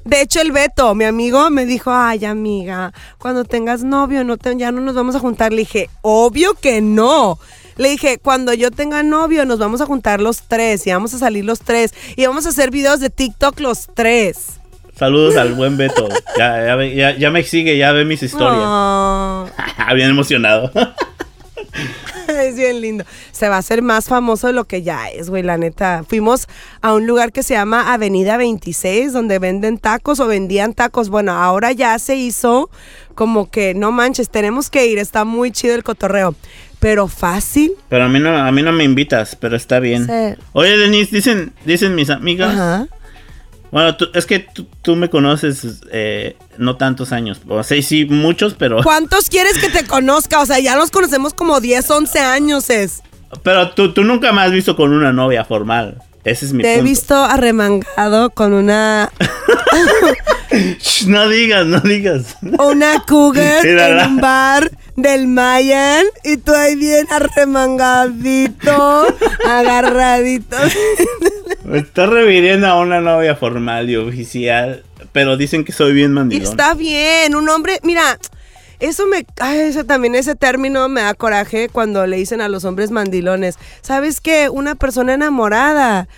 S3: De hecho, el Beto, mi amigo, me dijo, ay, amiga, cuando tengas novio, no te- ya no nos vamos a juntar. Le dije, obvio que no. Le dije, cuando yo tenga novio, nos vamos a juntar los tres y vamos a salir los tres y vamos a hacer videos de TikTok los tres.
S2: Saludos al buen Beto. Ya, ya, ya, ya me sigue, ya ve mis historias.
S3: Oh,
S2: bien emocionado.
S3: es bien lindo. Se va a hacer más famoso de lo que ya es, güey, la neta. Fuimos a un lugar que se llama Avenida 26, donde venden tacos o vendían tacos. Bueno, ahora ya se hizo como que, no manches, tenemos que ir, está muy chido el cotorreo. Pero fácil.
S2: Pero a mí no, a mí no me invitas, pero está bien.
S3: Sí.
S2: Oye, Denise, dicen, dicen mis amigas.
S3: Ajá.
S2: Bueno, tú- es que tú, tú me conoces eh, no tantos años. O sea, sí, muchos, pero.
S3: ¿Cuántos quieres que te conozca? O sea, ya nos conocemos como 10, 11 años, es.
S2: Pero tú, tú nunca me has visto con una novia formal. Ese es mi
S3: Te he visto arremangado con una
S2: no digas, no digas.
S3: una cougar
S2: Mírala.
S3: en un bar del Mayan y tú ahí bien arremangadito, agarradito.
S2: Me estás refiriendo a una novia formal y oficial. Pero dicen que soy bien mandilón.
S3: está bien, un hombre, mira, eso me, ay, eso también ese término me da coraje cuando le dicen a los hombres mandilones. ¿Sabes qué? Una persona enamorada,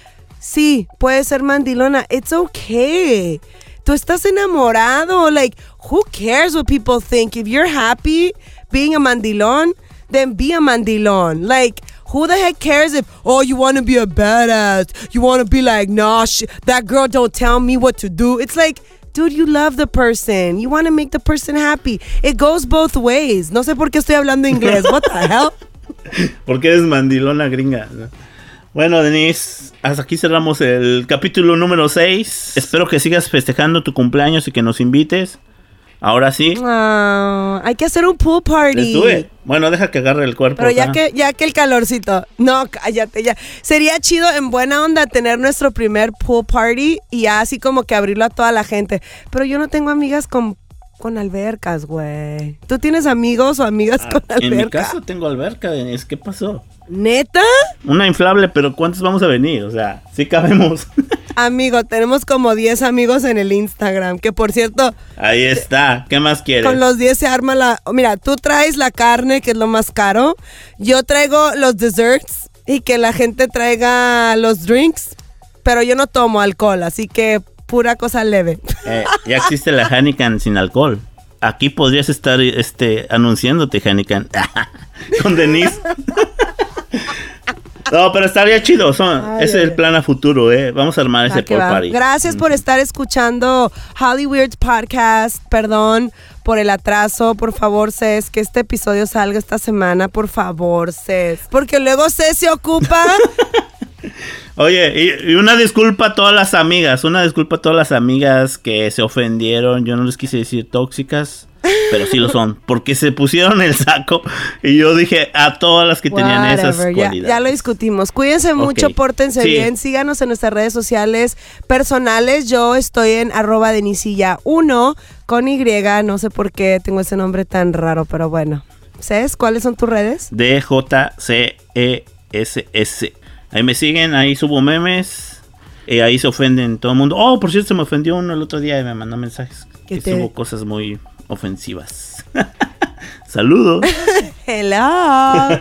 S3: sí, puede ser mandilona. It's okay. Tú estás enamorado, like, who cares what people think? If you're happy being a mandilón, then be a mandilón. Like, who the heck cares if, oh, you want to be a badass? You want to be like, nah, sh- that girl don't tell me what to do. It's like, dude, you love the person. You want to make the person happy. It goes both ways. No sé por qué estoy hablando inglés. What the hell?
S2: Porque eres mandilona gringa. ¿no? Bueno, Denise, hasta aquí cerramos el capítulo número 6. Espero que sigas festejando tu cumpleaños y que nos invites. Ahora sí.
S3: Ah, hay que hacer un pool party.
S2: Bueno, deja que agarre el cuerpo.
S3: Pero ya
S2: acá.
S3: que, ya que el calorcito. No, cállate ya. Sería chido en buena onda tener nuestro primer pool party y así como que abrirlo a toda la gente. Pero yo no tengo amigas con, con albercas, güey. ¿Tú tienes amigos o amigas con
S2: Ah, En mi
S3: alberca?
S2: caso tengo alberca, Denise. ¿Qué pasó?
S3: ¿Neta?
S2: Una inflable, pero ¿cuántos vamos a venir? O sea, sí cabemos.
S3: Amigo, tenemos como 10 amigos en el Instagram. Que por cierto,
S2: Ahí está. ¿Qué más quieres?
S3: con los 10 se arma la. Mira, tú traes la carne, que es lo más caro. Yo traigo los desserts y que la gente traiga los drinks. Pero yo no tomo alcohol, así que pura cosa leve.
S2: Eh, ya existe la Hanican sin alcohol. Aquí podrías estar este, anunciándote, Hanican. Con Denise. No, pero estaría chido. son-
S3: Ay,
S2: ese es el plan a futuro, ¿eh? Vamos a armar ese
S3: va.
S2: party.
S3: Gracias por estar escuchando Hollywood Podcast. Perdón por el atraso. Por favor, Cés, que este episodio salga esta semana. Por favor, Cés. Porque luego Cés se ocupa.
S2: Oye, y, y una disculpa a todas las amigas. Una disculpa a todas las amigas que se ofendieron. Yo no les quise decir tóxicas. Pero sí lo son. Porque se pusieron el saco. Y yo dije a todas las que tenían esas
S3: ya,
S2: cualidades.
S3: ya lo discutimos. Cuídense mucho, pórtense
S2: Sí.
S3: bien. Síganos en nuestras redes sociales personales. Yo estoy en arroba denisilla1 con Y. No sé por qué tengo ese nombre tan raro, pero bueno. ¿Sabes cuáles son tus redes?
S2: D-J-C-E-S-S. Ahí me siguen, ahí subo memes. Y ahí se ofenden todo el mundo. Oh, por cierto, se me ofendió uno el otro día y me mandó mensajes.
S3: ¿Qué
S2: Que
S3: te-
S2: subo cosas muy ofensivas. Saludos.
S3: Hello.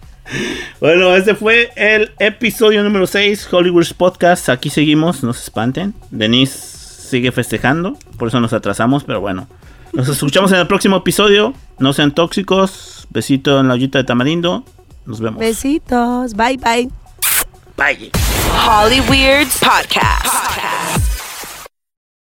S2: bueno, este fue el episodio número 6, Hollywood Podcast. Aquí seguimos, no se espanten. Denise sigue festejando, por eso nos atrasamos, pero bueno. Nos escuchamos en el próximo episodio. No sean tóxicos. Besito en la ollita de tamarindo. Nos vemos.
S3: Besitos. Bye, bye.
S2: Bye.
S4: Holly Weird's podcast.